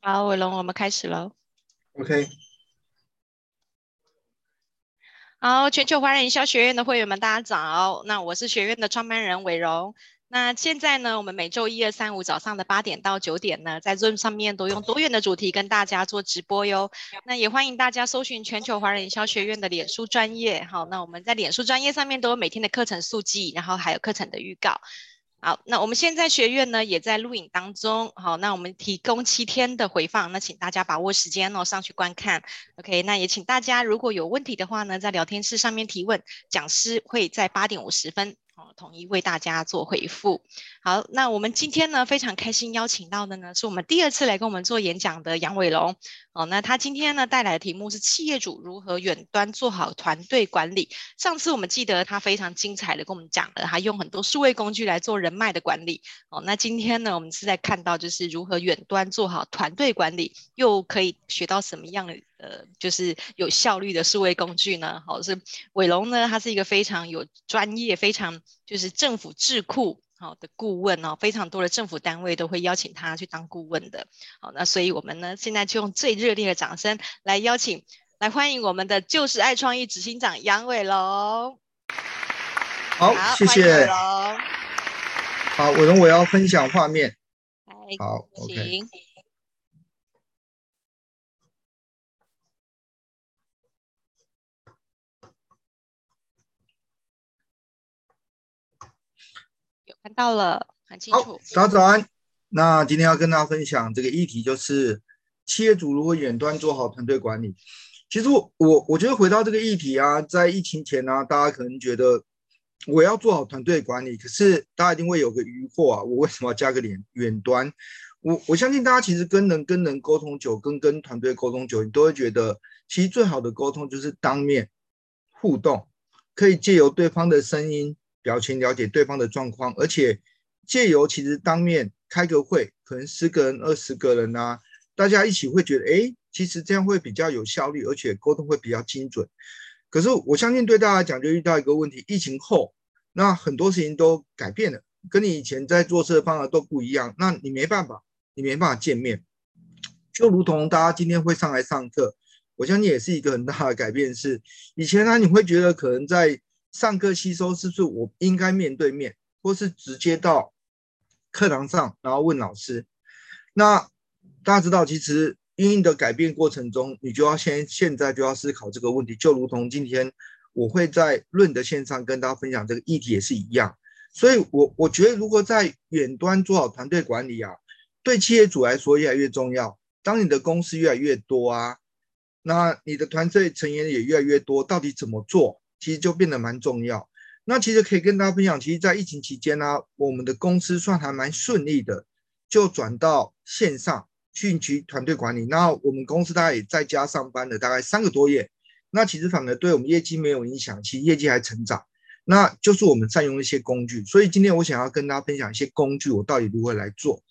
好，伟龙，我们开始喽。OK。好，全球华人营销学院的会员们，大家早。那我是学院的创办人伟荣。那现在呢，我们每周一、二、三、五早上的八点到九点呢，在 Zoom 上面都用多元的主题跟大家做直播哟。那也欢迎大家搜寻全球华人营销学院的脸书专业。好，那我们在脸书专业上面都有每天的课程速记，然后还有课程的预告。好，那我们现在学院呢也在录影当中。好，那我们提供七天的回放，那请大家把握时间哦，上去观看。OK，那也请大家如果有问题的话呢，在聊天室上面提问，讲师会在八点五十分。哦，统一为大家做回复。好，那我们今天呢，非常开心邀请到的呢，是我们第二次来跟我们做演讲的杨伟龙。哦，那他今天呢带来的题目是企业主如何远端做好团队管理。上次我们记得他非常精彩的跟我们讲了，他用很多数位工具来做人脉的管理。哦，那今天呢，我们是在看到就是如何远端做好团队管理，又可以学到什么样的？呃，就是有效率的数位工具呢，好，是伟龙呢，他是一个非常有专业、非常就是政府智库好的顾问哦，非常多的政府单位都会邀请他去当顾问的，好，那所以我们呢，现在就用最热烈的掌声来邀请，来欢迎我们的就是爱创意执行长杨伟龙。好，好谢谢。好，伟龙，我要分享画面。好，行。到了，很清楚。大家早安。那今天要跟大家分享这个议题，就是企业主如何远端做好团队管理。其实我我我觉得回到这个议题啊，在疫情前呢、啊，大家可能觉得我要做好团队管理，可是大家一定会有个疑惑啊，我为什么要加个脸远端？我我相信大家其实跟人跟人沟通久，跟跟团队沟通久，你都会觉得，其实最好的沟通就是当面互动，可以借由对方的声音。表情了解对方的状况，而且借由其实当面开个会，可能十个人、二十个人啊，大家一起会觉得，哎，其实这样会比较有效率，而且沟通会比较精准。可是我相信对大家来讲，就遇到一个问题：疫情后，那很多事情都改变了，跟你以前在做事的方法都不一样，那你没办法，你没办法见面。就如同大家今天会上来上课，我相信也是一个很大的改变，是以前呢，你会觉得可能在。上课吸收是不是我应该面对面，或是直接到课堂上，然后问老师？那大家知道，其实因应的改变过程中，你就要先现在就要思考这个问题。就如同今天我会在论的线上跟大家分享这个议题也是一样。所以我我觉得，如果在远端做好团队管理啊，对企业主来说越来越重要。当你的公司越来越多啊，那你的团队成员也越来越多，到底怎么做？其实就变得蛮重要。那其实可以跟大家分享，其实，在疫情期间呢、我们的公司算还蛮顺利的，就转到线上去去团队管理。那我们公司大概也在家上班了大概三个多月，那其实反而对我们业绩没有影响，其实业绩还成长。那就是我们善用一些工具。所以今天我想要跟大家分享一些工具，我到底如何来做。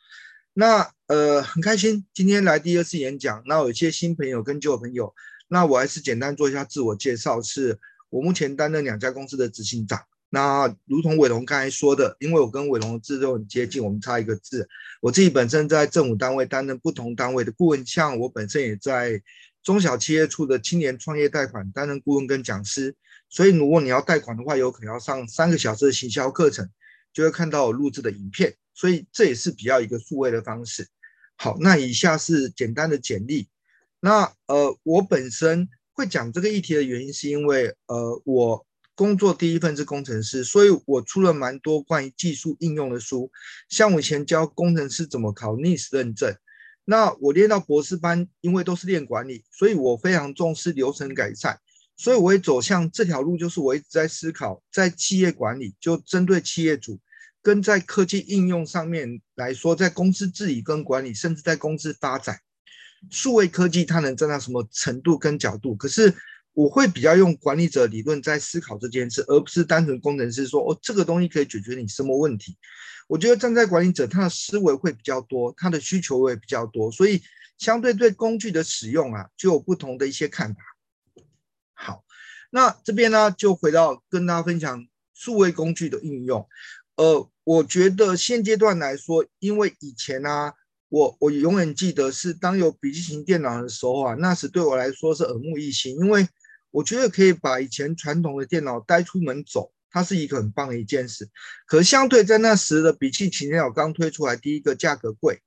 那呃，很开心今天来第二次演讲。那有一些新朋友跟旧朋友，那我还是简单做一下自我介绍是。我目前担任两家公司的执行长。那如同伟龙刚才说的，因为我跟伟龙的字都很接近，我们差一个字。我自己本身在政府单位担任不同单位的顾问，像我本身也在中小企业处的青年创业贷款担任顾问跟讲师。所以如果你要贷款的话，有可能要上三个小时的行销课程，就会看到我录制的影片。所以这也是比较一个数位的方式。好，那以下是简单的简历。那呃，我本身。会讲这个议题的原因，是因为呃，我工作第一份是工程师，所以我出了蛮多关于技术应用的书。像我以前教工程师怎么考 NIST 认证，那我练到博士班，因为都是练管理，所以我非常重视流程改善，所以我会走向这条路，就是我一直在思考，在企业管理，就针对企业主，跟在科技应用上面来说，在公司治理跟管理，甚至在公司发展。数位科技它能站到什么程度跟角度？可是我会比较用管理者理论在思考这件事，而不是单纯工程师说哦，这个东西可以解决你什么问题。我觉得站在管理者，他的思维会比较多，他的需求会比较多，所以相对对工具的使用啊，就有不同的一些看法。好，那这边呢，就回到跟大家分享数位工具的应用。呃，我觉得现阶段来说，因为以前呢、啊。我我永远记得是当有笔记型电脑的时候啊，那时对我来说是耳目一新，因为我觉得可以把以前传统的电脑带出门走，它是一个很棒的一件事。可相对在那时的笔记型电脑刚推出来，第一个价格贵，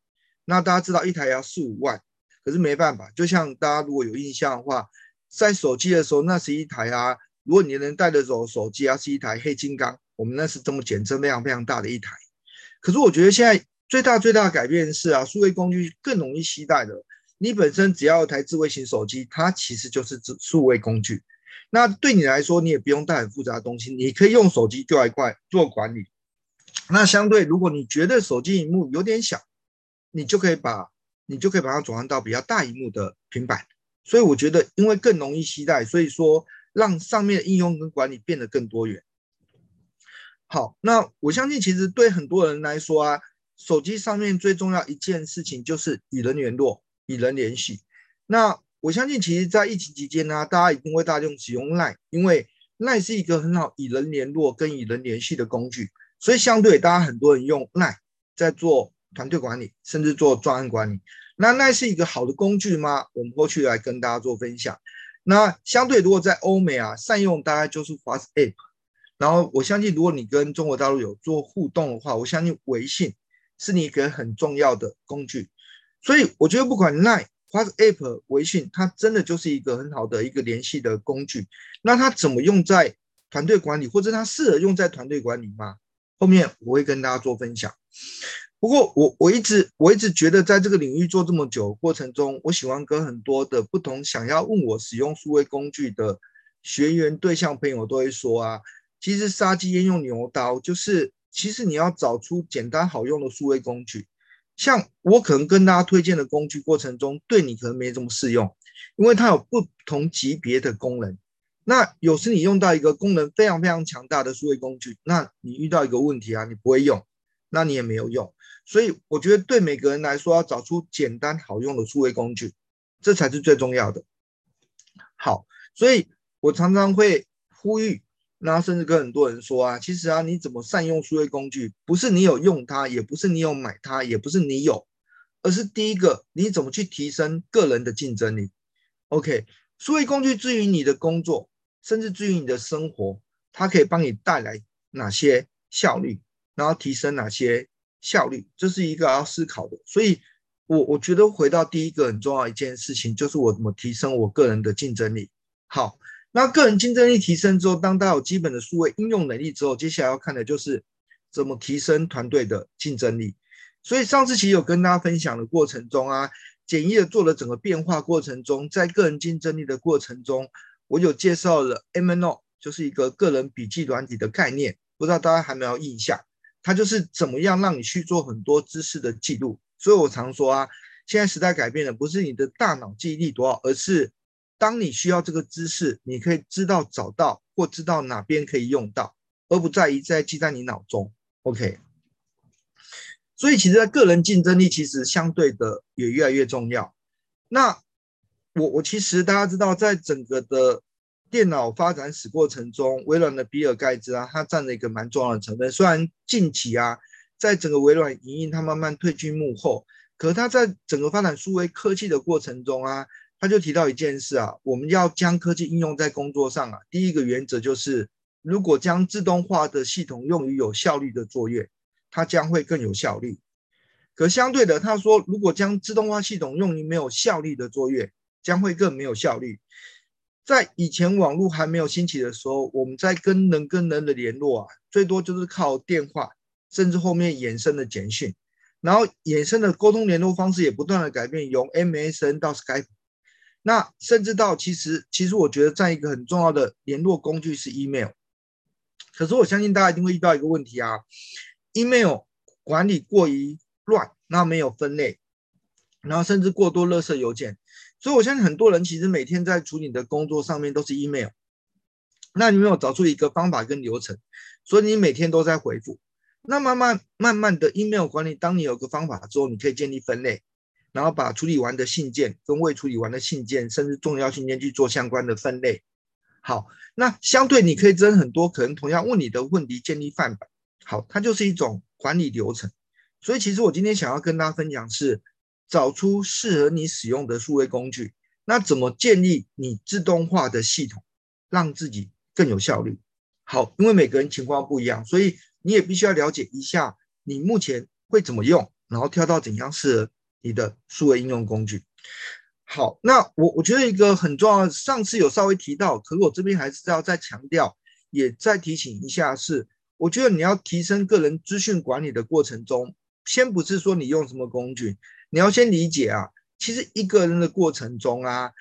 那大家知道一台要四五万，可是没办法，就像大家如果有印象的话，在手机的时候，那是一台啊，如果你能带得走手机啊，是一台黑金刚，我们那是这么简称，非常非常大的一台。可是我觉得现在。最大最大的改变是啊，数位工具更容易携带的。你本身只要有台智慧型手机，它其实就是数位工具。那对你来说，你也不用带很复杂的东西，你可以用手机就来管做管理。那相对，如果你觉得手机屏幕有点小，你就可以把你就可以把它转换到比较大萤幕的平板。所以我觉得，因为更容易携带，所以说让上面的应用跟管理变得更多元。好，那我相信其实对很多人来说啊。手机上面最重要一件事情就是与人联络、与人联系。那我相信，其实，在疫情期间呢，大家一定会大量使用 LINE，因为 LINE 是一个很好与人联络跟与人联系的工具。所以，相对大家很多人用 LINE 在做团队管理，甚至做专案管理。那 LINE 是一个好的工具吗？我们过去来跟大家做分享。那相对，如果在欧美啊，善用大概就是 WhatsApp。然后，我相信，如果你跟中国大陆有做互动的话，我相信微信。是你一个很重要的工具，所以我觉得不管 Line、WhatsApp、微信，它真的就是一个很好的一个联系的工具。那它怎么用在团队管理，或者它适合用在团队管理吗？后面我会跟大家做分享。不过我我一直我一直觉得，在这个领域做这么久过程中，我喜欢跟很多的不同想要问我使用数位工具的学员对象朋友都会说啊，其实杀鸡焉用牛刀，就是。其实你要找出简单好用的数位工具，像我可能跟大家推荐的工具过程中，对你可能没这么适用，因为它有不同级别的功能。那有时你用到一个功能非常非常强大的数位工具，那你遇到一个问题啊，你不会用，那你也没有用。所以我觉得对每个人来说，要找出简单好用的数位工具，这才是最重要的。好，所以我常常会呼吁。那甚至跟很多人说啊，其实啊，你怎么善用数位工具，不是你有用它，也不是你有买它，也不是你有，而是第一个，你怎么去提升个人的竞争力？OK，数位工具至于你的工作，甚至至于你的生活，它可以帮你带来哪些效率，然后提升哪些效率，这是一个要思考的。所以我，我我觉得回到第一个很重要一件事情，就是我怎么提升我个人的竞争力。好。那个人竞争力提升之后，当大家有基本的数位应用能力之后，接下来要看的就是怎么提升团队的竞争力。所以上次其实有跟大家分享的过程中啊，简易的做了整个变化过程中，在个人竞争力的过程中，我有介绍了 MNO，就是一个个人笔记软体的概念，不知道大家还没有印象？它就是怎么样让你去做很多知识的记录。所以我常说啊，现在时代改变了，不是你的大脑记忆力多少，而是当你需要这个知识，你可以知道找到或知道哪边可以用到，而不在于在记在你脑中。OK，所以其实，在个人竞争力其实相对的也越来越重要。那我我其实大家知道，在整个的电脑发展史过程中，微软的比尔盖茨啊，他占了一个蛮重要的成分。虽然近期啊，在整个微软营运，他慢慢退居幕后，可他在整个发展数位科技的过程中啊。他就提到一件事啊，我们要将科技应用在工作上啊。第一个原则就是，如果将自动化的系统用于有效率的作业，它将会更有效率。可相对的，他说，如果将自动化系统用于没有效率的作业，将会更没有效率。在以前网络还没有兴起的时候，我们在跟人跟人的联络啊，最多就是靠电话，甚至后面衍生的简讯，然后衍生的沟通联络方式也不断的改变，由 MSN 到 Skype。那甚至到其实，其实我觉得，在一个很重要的联络工具是 email。可是我相信大家一定会遇到一个问题啊，email 管理过于乱，那没有分类，然后甚至过多垃圾邮件。所以我相信很多人其实每天在处理的工作上面都是 email。那你没有找出一个方法跟流程，所以你每天都在回复。那慢慢慢慢的 email 管理，当你有个方法之后，你可以建立分类。然后把处理完的信件跟未处理完的信件，甚至重要信件去做相关的分类。好，那相对你可以增很多可能同样问你的问题，建立范本。好，它就是一种管理流程。所以其实我今天想要跟大家分享是，找出适合你使用的数位工具，那怎么建立你自动化的系统，让自己更有效率？好，因为每个人情况不一样，所以你也必须要了解一下你目前会怎么用，然后挑到怎样适合你的数位应用工具。好，那我我觉得一个很重要，上次有稍微提到，可是我这边还是要再强调，也再提醒一下是，我觉得你要提升个人资讯管理的过程中，先不是说你用什么工具。你要先理解啊，其实一个人的过程中啊，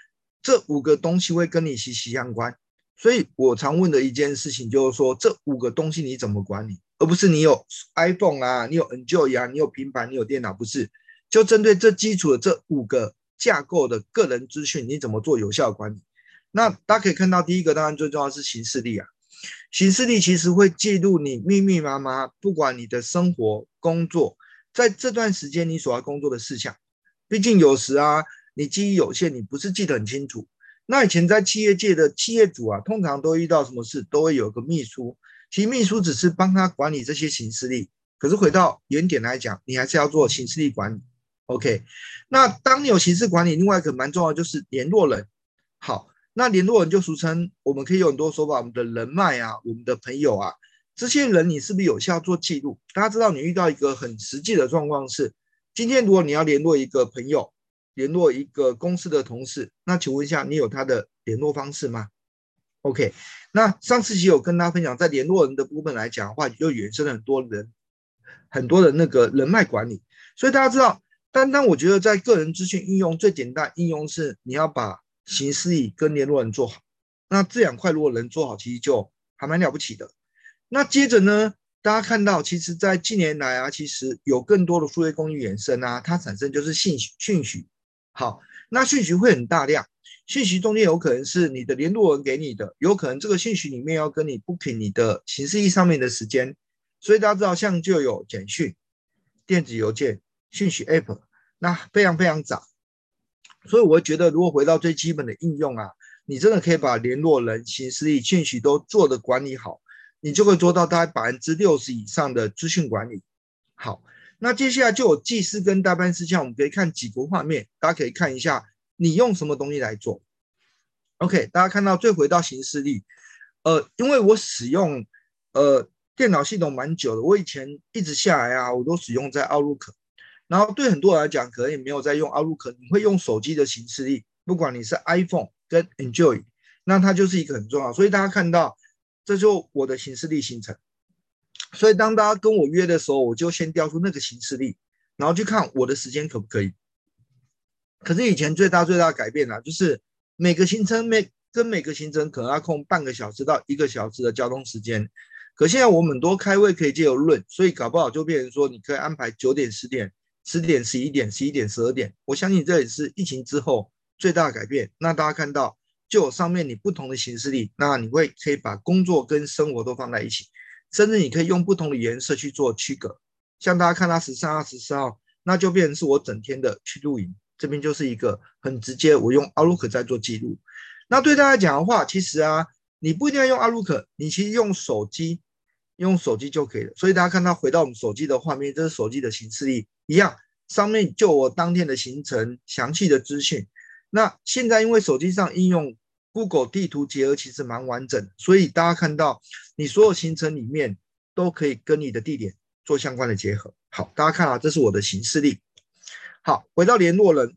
这五个东西会跟你息息相关。所以我常问的一件事情就是说，这五个东西你怎么管理，而不是你有 iPhone 啊，你有 Enjoy 啊，你有平板，你有电脑，不是？就针对这基础的这五个架构的个人资讯，你怎么做有效管理？那大家可以看到，第一个当然最重要是行事历啊，行事历其实会记录你密密麻麻，不管你的生活、工作。在这段时间，你所要工作的事项，毕竟有时啊，你记忆有限，你不是记得很清楚。那以前在企业界的企业主啊，通常都遇到什么事，都会有个秘书。其实秘书只是帮他管理这些行事历，可是回到原点来讲，你还是要做行事历管理。OK，那当你有行事管理，另外一个蛮重要就是联络人。好，那联络人就俗称，我们可以有很多说法，我们的人脉啊，我们的朋友啊。这些人你是不是有效做记录？大家知道你遇到一个很实际的状况是，今天如果你要联络一个朋友，联络一个公司的同事，那请问一下，你有他的联络方式吗？OK，那上次期有跟大家分享，在联络人的部分来讲的话，就衍生了很多人，很多的那个人脉管理。所以大家知道，单单我觉得在个人资讯应用最简单应用是，你要把行事历跟联络人做好。那这两块如果能做好，其实就还蛮了不起的。那接着呢，大家看到，其实，在近年来啊，其实有更多的数位工具衍生啊，它产生就是信息讯息。好，那讯息会很大量，讯息中间有可能是你的联络人给你的，有可能这个讯息里面要跟你 booking 你的行事历上面的时间，所以大家知道，像就有简讯、电子邮件、讯息 app，那非常非常杂。所以我觉得，如果回到最基本的应用啊，你真的可以把联络人、行事历、讯息都做的管理好。你就会做到大概百分之六十以上的资讯管理。好，那接下来就有技师跟代办事项，我们可以看几个画面，大家可以看一下你用什么东西来做。OK，大家看到最回到行事历，呃，因为我使用呃电脑系统蛮久的，我以前一直下来啊，我都使用在 Outlook，然后对很多人来讲，可能也没有在用 Outlook，你会用手机的行事历，不管你是 iPhone 跟 Enjoy，那它就是一个很重要，所以大家看到。这就我的行事历行程，所以当大家跟我约的时候，我就先调出那个行事历，然后去看我的时间可不可以。可是以前最大最大的改变啊，就是每个行程每跟每个行程可能要空半个小时到一个小时的交通时间。可现在我们很多开会可以借由论，所以搞不好就变成说，你可以安排九点、十点、十点、十一点、十一点、十二点。我相信这也是疫情之后最大的改变。那大家看到。就有上面你不同的行事历，那你会可以把工作跟生活都放在一起，甚至你可以用不同的颜色去做区隔。像大家看到十三号、十四号，那就变成是我整天的去露营，这边就是一个很直接，我用 Outlook 在做记录。那对大家讲的话，其实啊，你不一定要用 Outlook，你其实用手机，用手机就可以了。所以大家看到回到我们手机的画面，这是手机的形式力一样，上面就我当天的行程详细的资讯。那现在因为手机上应用 Google 地图结合其实蛮完整，所以大家看到你所有行程里面都可以跟你的地点做相关的结合。好，大家看啊，这是我的行事历。好，回到联络人，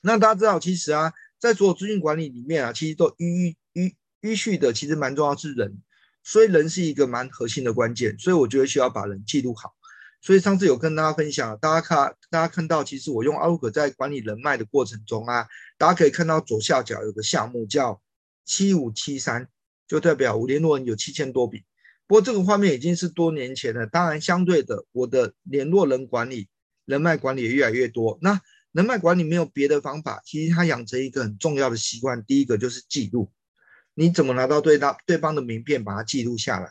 那大家知道其实啊，在所有资讯管理里面啊，其实都依依依依序的，其实蛮重要是人，所以人是一个蛮核心的关键，所以我觉得需要把人记录好。所以上次有跟大家分享，大家看，大家看到，其实我用 Outlook 在管理人脉的过程中啊，大家可以看到左下角有个项目叫七五七三，就代表我联络人有七千多笔。不过这个画面已经是多年前了，当然相对的，我的联络人管理、人脉管理也越来越多。那人脉管理没有别的方法，其实它养成一个很重要的习惯，第一个就是记录，你怎么拿到对方对方的名片，把它记录下来。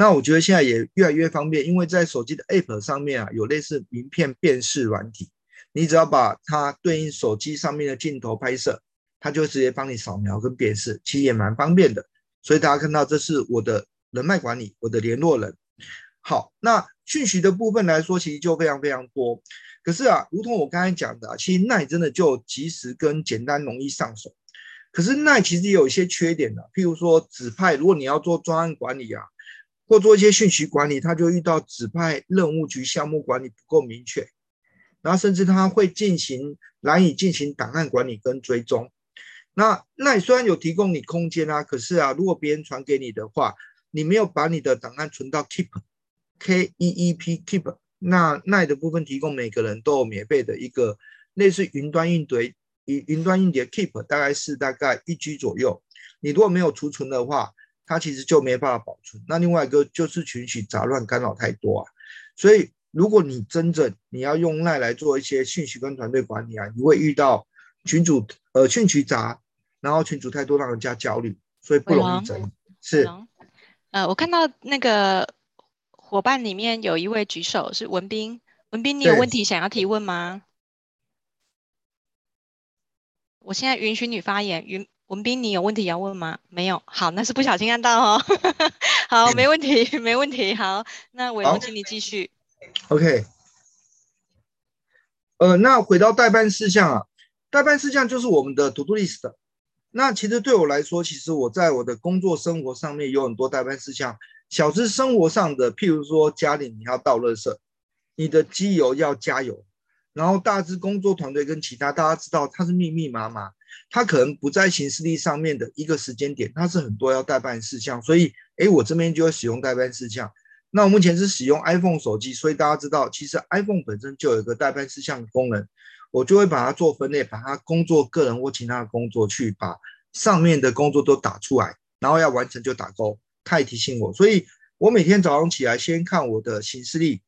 那我觉得现在也越来越方便，因为在手机的 App 上面啊，有类似名片辨识软体，你只要把它对应手机上面的镜头拍摄，它就直接帮你扫描跟辨识，其实也蛮方便的。所以大家看到这是我的人脉管理，我的联络人。好，那讯息的部分来说，其实就非常非常多。可是啊，如同我刚才讲的，其实 LINE 真的就及时跟简单容易上手。可是 LINE 其实也有一些缺点的，譬如说指派，如果你要做专案管理啊，或做一些讯息管理，他就遇到指派任务局项目管理不够明确，然后甚至他会进行难以进行档案管理跟追踪。那 LINE 虽然有提供你空间啊，可是啊，如果别人传给你的话，你没有把你的档案存到 Keep，K E E P Keep。那 LINE 的部分提供每个人都有免费的一个类似云端硬碟，云云端硬碟 Keep 大概是大概一 G 左右。你如果没有储存的话，它其实就没办法保存。那另外一个就是群组杂乱干扰太多啊。所以如果你真正你要用 LINE 来做一些讯息跟团队管理啊，你会遇到群主呃讯息杂，然后群主太多让人家焦虑，所以不容易整理。是，呃，我看到那个。伙伴里面有一位举手是文斌，文斌，你有问题想要提问吗？我现在允许你发言，云文斌，你有问题要问吗？没有，好，那是不小心按到哦。好，没问题，没问题。好，那伟龙，请你继续。OK，呃，那回到代办事项啊，代办事项就是我们的 To Do List。那其实对我来说，其实我在我的工作生活上面有很多代办事项。小至生活上的，譬如说家里你要倒垃圾，你的机油要加油，然后大致工作团队跟其他大家知道它是密密麻麻，它可能不在行事历上面的一个时间点，它是很多要待办事项，所以诶，我这边就会使用待办事项。那我目前是使用 iPhone 手机，所以大家知道其实 iPhone 本身就有一个待办事项的功能，我就会把它做分类，把它工作、个人或其他的工作去把上面的工作都打出来，然后要完成就打勾。他也提醒我，所以我每天早上起来先看我的行事历，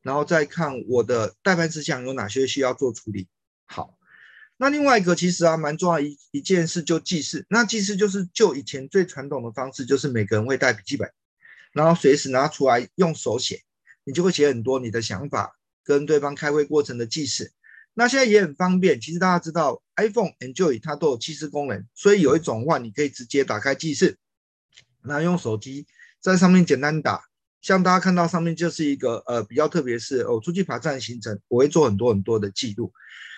然后再看我的待办事项有哪些需要做处理。好，那另外一个其实啊蛮重要一一件事就记事，那记事就是就以前最传统的方式，就是每个人会带笔记本，然后随时拿出来用手写，你就会写很多你的想法跟对方开会过程的记事。那现在也很方便，其实大家知道 iPhone、Android 它都有记事功能，所以有一种话你可以直接打开记事。那用手机在上面简单打，像大家看到上面就是一个呃比较特别是我出去爬山的行程，我会做很多很多的记录。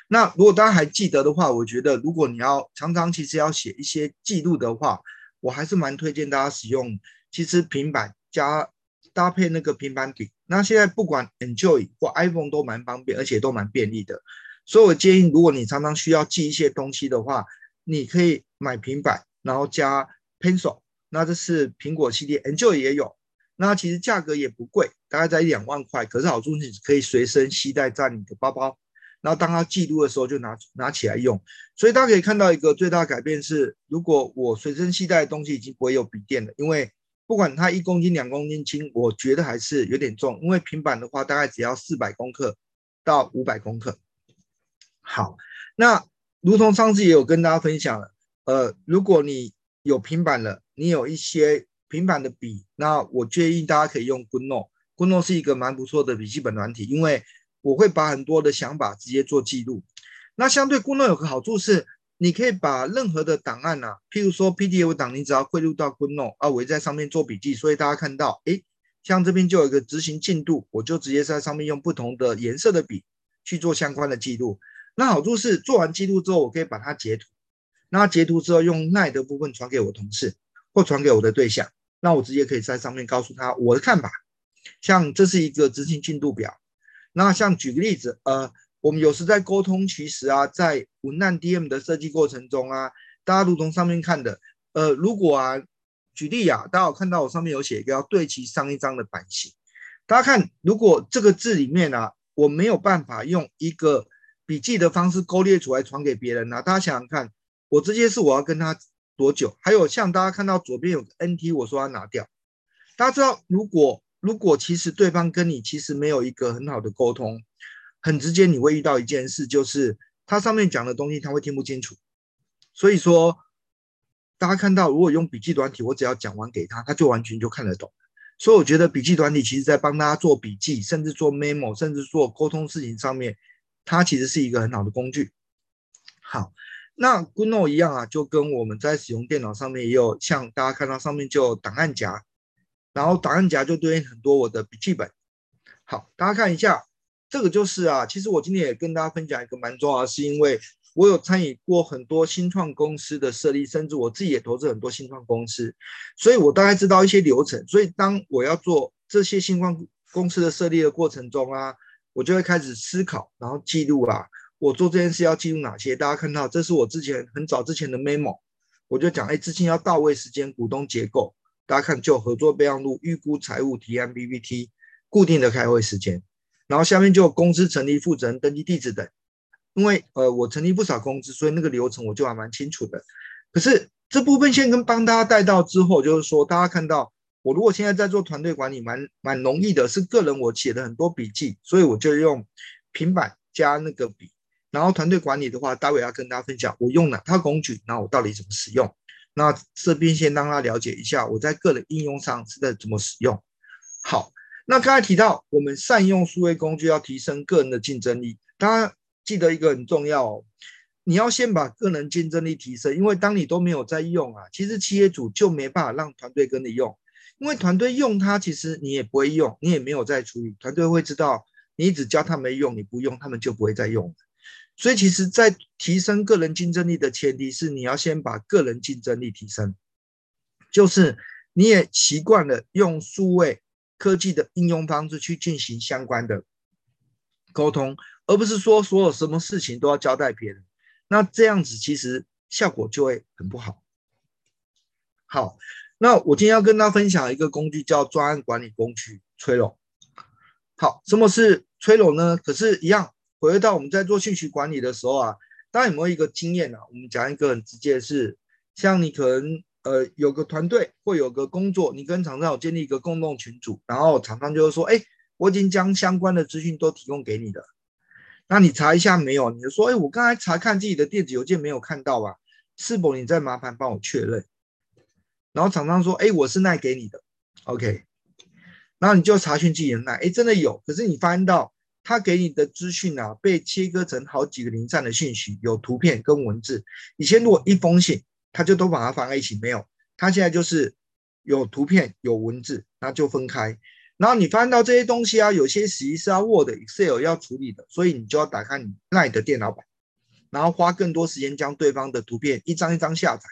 那如果大家还记得的话，我觉得如果你要常常其实要写一些记录的话，我还是蛮推荐大家使用，其实平板加搭配那个平板笔。那现在不管 Android 或 iPhone 都蛮方便，而且都蛮便利的。所以我建议，如果你常常需要记一些东西的话，你可以买平板，然后加 Pencil。那这是苹果系列，Android 也有，那其实价格也不贵，大概在一两万块。可是好处是可以随身携带在你的包包，然后当它记录的时候就拿拿起来用。所以大家可以看到一个最大的改变是，如果我随身携带的东西已经不会有笔电了，因为不管它一公斤两公斤轻，我觉得还是有点重。因为平板的话大概只要四百公克到五百公克。好，那如同上次也有跟大家分享了，呃，如果你有平板了。你有一些平板的笔，那我建议大家可以用 GoodNote。GoodNote 是一个蛮不错的笔记本软体，因为我会把很多的想法直接做记录。那相对 Guno 有个好处是，你可以把任何的档案啊，譬如说 PDF 档，你只要汇入到 Guno，啊，我在上面做笔记。所以大家看到，诶，像这边就有一个执行进度，我就直接在上面用不同的颜色的笔去做相关的记录。那好处是做完记录之后，我可以把它截图，那截图之后用 LINE 的部分传给我同事。或传给我的对象，那我直接可以在上面告诉他我的看法。像这是一个执行进度表。那像举个例子，呃，我们有时在沟通，其实啊，在文案 DM 的设计过程中啊，大家如同上面看的，呃，如果啊，举例啊，大家有看到我上面有写一个要对齐上一张的版型。大家看，如果这个字里面啊，我没有办法用一个笔记的方式勾列出来传给别人啊，大家想想看，我这些是我要跟他。多久？还有像大家看到左边有个 NT，我说要拿掉。大家知道，如果如果其实对方跟你其实没有一个很好的沟通，很直接你会遇到一件事，就是他上面讲的东西他会听不清楚。所以说，大家看到如果用笔记软体，我只要讲完给他，他就完全就看得懂。所以我觉得笔记软体其实在帮大家做笔记，甚至做 memo，甚至做沟通事情上面，它其实是一个很好的工具。好。那 good no 一样啊，就跟我们在使用电脑上面也有，像大家看到上面就有档案夹，然后档案夹就对应很多我的笔记本。好，大家看一下，这个就是啊，其实我今天也跟大家分享一个蛮重要的，是因为我有参与过很多新创公司的设立，甚至我自己也投资很多新创公司，所以我大概知道一些流程。所以当我要做这些新创公司的设立的过程中啊，我就会开始思考，然后记录啊，我做这件事要记录哪些。大家看到，这是我之前很早之前的 memo，我就讲，哎，资金要到位时间，股东结构。大家看，就合作备忘录、预估财务提案、PPT、固定的开会时间，然后下面就有公司成立、负责人、登记地址等。因为呃，我成立不少公司，所以那个流程我就还蛮清楚的。可是这部分先跟帮大家带到之后，就是说大家看到我如果现在在做团队管理蛮，蛮容易的，是个人我写了很多笔记，所以我就用平板加那个笔。然后团队管理的话，待会要跟大家分享我用哪套工具，然后我到底怎么使用。那这边先让他了解一下，我在个人应用上是在怎么使用。好，那刚才提到我们善用数位工具要提升个人的竞争力，大家记得一个很重要哦，你要先把个人竞争力提升，因为当你都没有在用啊，其实企业主就没办法让团队跟你用，因为团队用它，其实你也不会用，你也没有在处理，团队会知道你只教他们用，你不用，他们就不会再用。所以，其实，在提升个人竞争力的前提是，你要先把个人竞争力提升，就是你也习惯了用数位科技的应用方式去进行相关的沟通，而不是说所有什么事情都要交代别人。那这样子其实效果就会很不好。好，那我今天要跟大家分享一个工具，叫专案管理工具 t r。好，什么是 t r 呢？可是，一样。回到我们在做信息管理的时候啊，大家有没有一个经验啊？我们讲一个很直接的是，像你可能呃有个团队或有个工作，你跟厂商有建立一个共同群组，然后厂商就会说，哎，我已经将相关的资讯都提供给你了，那你查一下没有？你就说，哎，我刚才查看自己的电子邮件没有看到啊，是否你再麻烦帮我确认？然后厂商说，哎，我是赖给你的，OK，然后你就查询自己的赖，哎，真的有，可是你发现到。他给你的资讯啊，被切割成好几个零散的信息，有图片跟文字。以前如果一封信，他就都把它放在一起，没有。他现在就是有图片有文字，那就分开。然后你翻到这些东西啊，有些实际是要 Word、Excel 要处理的，所以你就要打开你那里的电脑版，然后花更多时间将对方的图片一张一张下载，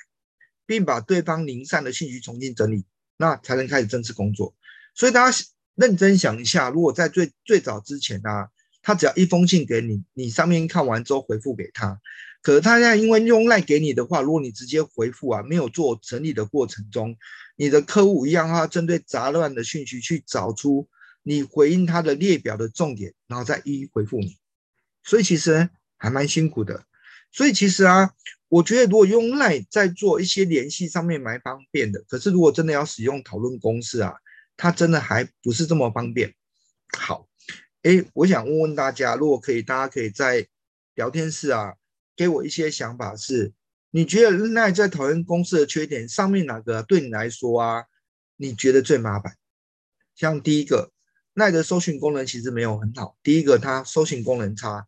并把对方零散的信息重新整理，那才能开始正式工作。所以大家。认真想一下，如果在最最早之前啊，他只要一封信给你，你上面看完之后回复给他。可是他现在因为用赖给你的话，如果你直接回复啊，没有做整理的过程中，你的客户一样，他针对杂乱的讯息去找出你回应他的列表的重点，然后再一一回复你。所以其实还蛮辛苦的。所以其实啊，我觉得如果用赖在做一些联系上面蛮方便的，可是如果真的要使用讨论公式啊。它真的还不是这么方便。好，哎，我想问问大家，如果可以，大家可以在聊天室啊，给我一些想法是，你觉得赖在讨论公司的缺点上面哪个对你来说啊，你觉得最麻烦？像第一个，赖的搜寻功能其实没有很好。第一个，它搜寻功能差。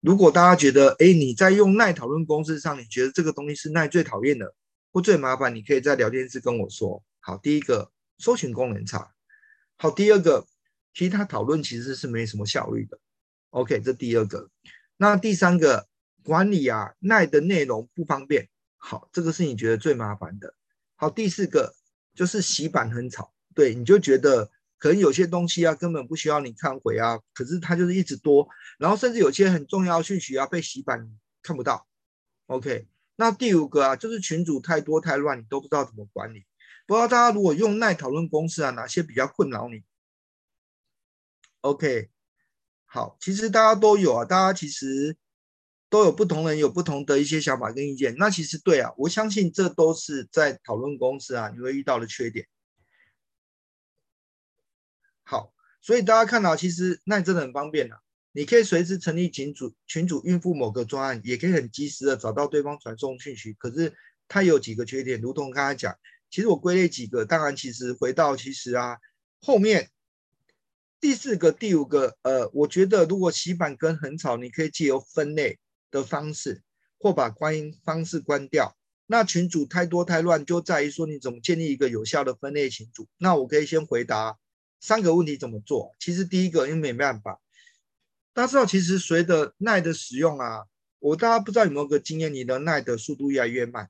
如果大家觉得，哎，你在用耐讨论公式上，你觉得这个东西是耐最讨厌的或最麻烦，你可以在聊天室跟我说。好，第一个。搜寻功能差，好，第二个，其实他讨论其实是没什么效率的。OK，这第二个。那第三个，管理啊，赖的内容不方便。好，这个是你觉得最麻烦的。好，第四个就是洗版很吵，对，你就觉得可能有些东西啊根本不需要你看回啊，可是它就是一直多，然后甚至有些很重要讯息啊被洗版看不到。OK，那第五个啊，就是群组太多太乱，你都不知道怎么管理。不知道大家如果用耐讨论公式啊，哪些比较困扰你？OK，好，其实大家都有啊，大家其实都有不同人有不同的一些想法跟意见。那其实对啊，我相信这都是在讨论公式啊，你会遇到的缺点。好，所以大家看到，其实耐真的很方便啊，你可以随时成立群组，群组应付某个专案，也可以很及时的找到对方传送讯息。可是它有几个缺点，如同刚才讲。其实我归类几个，当然，其实回到其实啊，后面第四个、第五个，呃，我觉得如果洗板跟很吵，你可以借由分类的方式，或把观音方式关掉。那群组太多太乱，就在于说你怎么建立一个有效的分类群组。那我可以先回答三个问题怎么做？其实第一个因为没办法，大家知道，其实随着耐的使用啊，我大家不知道有没有个经验，你的耐的速度越来越慢。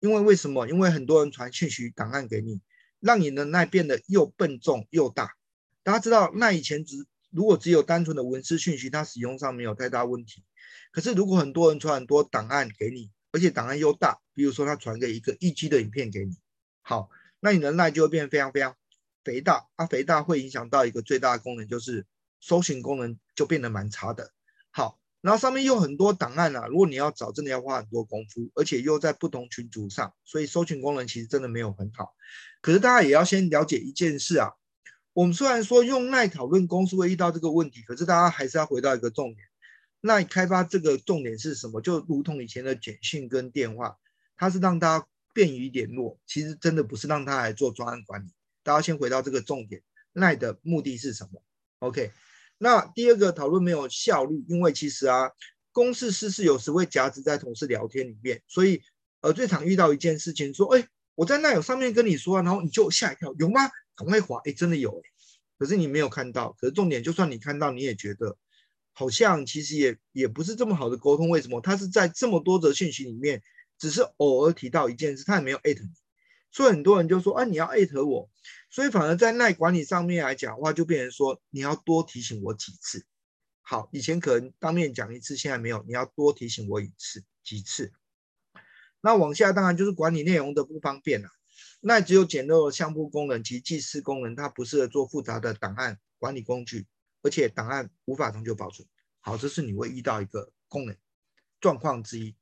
因为为什么？因为很多人传讯息档案给你，让你的赖变得又笨重又大。大家知道，赖以前只如果只有单纯的文字讯息，它使用上没有太大问题。可是如果很多人传很多档案给你，而且档案又大，比如说他传给一个一 G 的影片给你，好，那你的赖就会变非常非常。肥大，它、啊、肥大会影响到一个最大的功能，就是搜寻功能就变得蛮差的。然后上面有很多档案啊，如果你要找，真的要花很多功夫，而且又在不同群组上，所以搜寻功能其实真的没有很好。可是大家也要先了解一件事啊，我们虽然说用赖讨论公司会遇到这个问题，可是大家还是要回到一个重点，赖开发这个重点是什么？就如同以前的简讯跟电话，它是让大家便于联络，其实真的不是让他来做专案管理。大家先回到这个重点，赖的目的是什么？OK，那第二个讨论没有效率，因为其实啊，公事私事有时会夹杂在同事聊天里面，所以呃，最常遇到一件事情，说，哎，我在那有上面跟你说，然后你就吓一跳，有吗？赶快滑，哎，真的有，可是你没有看到，可是重点，就算你看到，你也觉得好像其实也也不是这么好的沟通，为什么？他是在这么多则讯息里面，只是偶尔提到一件事，他也没有艾特你。所以很多人就说啊，你要艾特我，所以反而在耐管理上面来讲的话，就变成说你要多提醒我几次。好，以前可能当面讲一次，现在没有，你要多提醒我一次几次。那往下当然就是管理内容的不方便了。那只有简陋的相簿功能及记事功能，它不适合做复杂的档案管理工具，而且档案无法长久保存。好，这是你会遇到一个功能状况之一。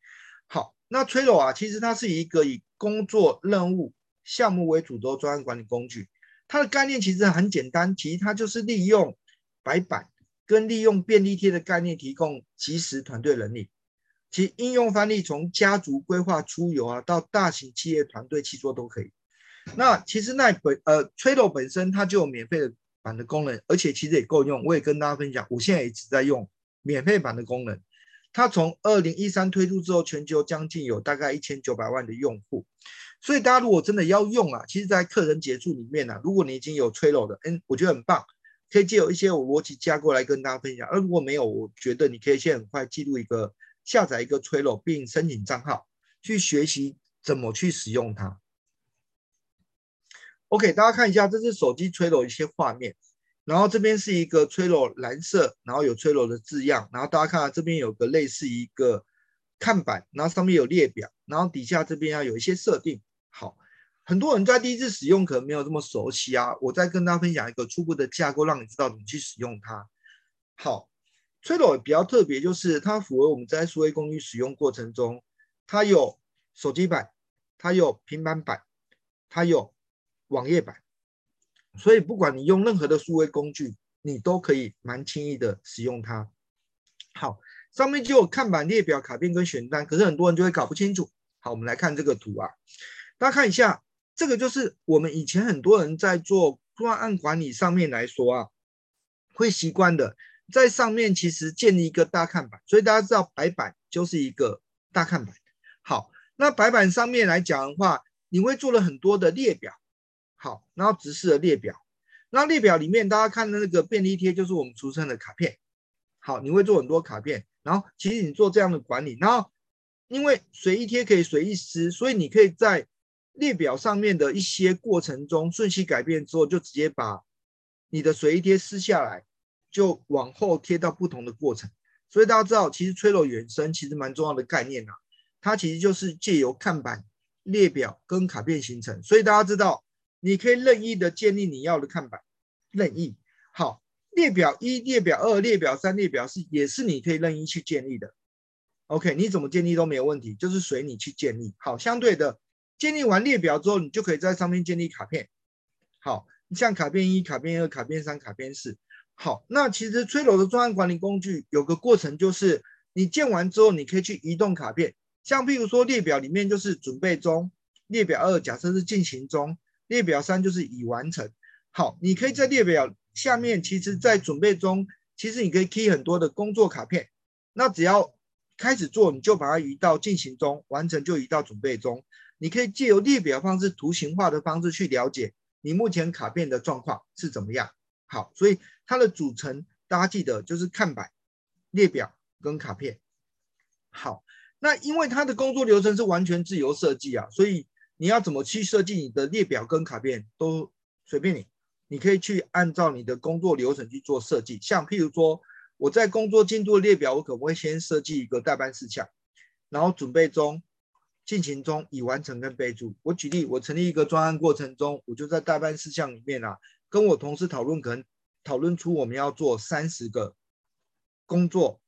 好，那 Trello 啊，其实它是一个以工作任务项目为主轴专案管理工具，它的概念其实很简单，其实它就是利用白板跟利用便利贴的概念，提供即时团队能力。其应用范例从家族规划出游啊，到大型企业团队协作都可以。那其实那本呃 Trello 本身它就有免费的版的功能，而且其实也够用。我也跟大家分享，我现在一直在用免费版的功能。它从二零一三推出之后，全球将近有大概一千九百万的用户。所以大家如果真的要用啊，其实，在课程结束里面呢、啊，如果你已经有催漏的，嗯，我觉得很棒，可以借有一些我逻辑架构来跟大家分享。而如果没有，我觉得你可以先很快记录一个下载一个催漏并申请账号，去学习怎么去使用它。OK，大家看一下，这是手机催漏一些画面，然后这边是一个催漏蓝色，然后有催漏的字样，然后大家看到这边有个类似一个看板，然后上面有列表，然后底下这边要有一些设定。好，很多人在第一次使用可能没有这么熟悉啊，我再跟大家分享一个初步的架构，让你知道怎么去使用它。好，Trello 比较特别，就是它符合我们在数位工具使用过程中，它有手机版，它有平板版，它有网页版，所以不管你用任何的数位工具，你都可以蛮轻易的使用它。好，上面就有看板、列表、卡片跟选单，可是很多人就会搞不清楚。好，我们来看这个图啊。大家看一下，这个就是我们以前很多人在做专案管理上面来说啊，会习惯的，在上面其实建立一个大看板，所以大家知道白板就是一个大看板。好，那白板上面来讲的话，你会做了很多的列表，好，然后直式的列表，那列表里面大家看的那个便利贴就是我们俗称的卡片，好，你会做很多卡片，然后其实你做这样的管理，然后因为随意贴可以随意撕，所以你可以在列表上面的一些过程中，顺序改变之后，就直接把你的随意贴撕下来，就往后贴到不同的过程。所以大家知道，其实 Trello 原生其实蛮重要的概念呐、啊，它其实就是借由看板、列表跟卡片形成。所以大家知道，你可以任意的建立你要的看板，任意。好，列表一、列表二、列表三、列表四也是你可以任意去建立的。OK，你怎么建立都没有问题，就是随你去建立。好，相对的。建立完列表之后，你就可以在上面建立卡片。好，像卡片一、卡片二、卡片三、卡片四。好，那其实 Trello 的专案管理工具有个过程，就是你建完之后，你可以去移动卡片。像譬如说列表里面就是准备中，列表二假设是进行中，列表三就是已完成。好，你可以在列表下面，其实在准备中，其实你可以 key 很多的工作卡片。那只要开始做，你就把它移到进行中，完成就移到准备中。你可以借由列表方式、图形化的方式去了解你目前卡片的状况是怎么样。好，所以它的组成大家记得就是看板、列表跟卡片。好，那因为它的工作流程是完全自由设计啊，所以你要怎么去设计你的列表跟卡片都随便你，你可以去按照你的工作流程去做设计。像譬如说我在工作进度列表，我可能会先设计一个待办事项，然后准备中、进行中、已完成跟备注。我举例，我成立一个专案过程中，我就在待办事项里面啊。跟我同事讨论，可能讨论出我们要做三十个工作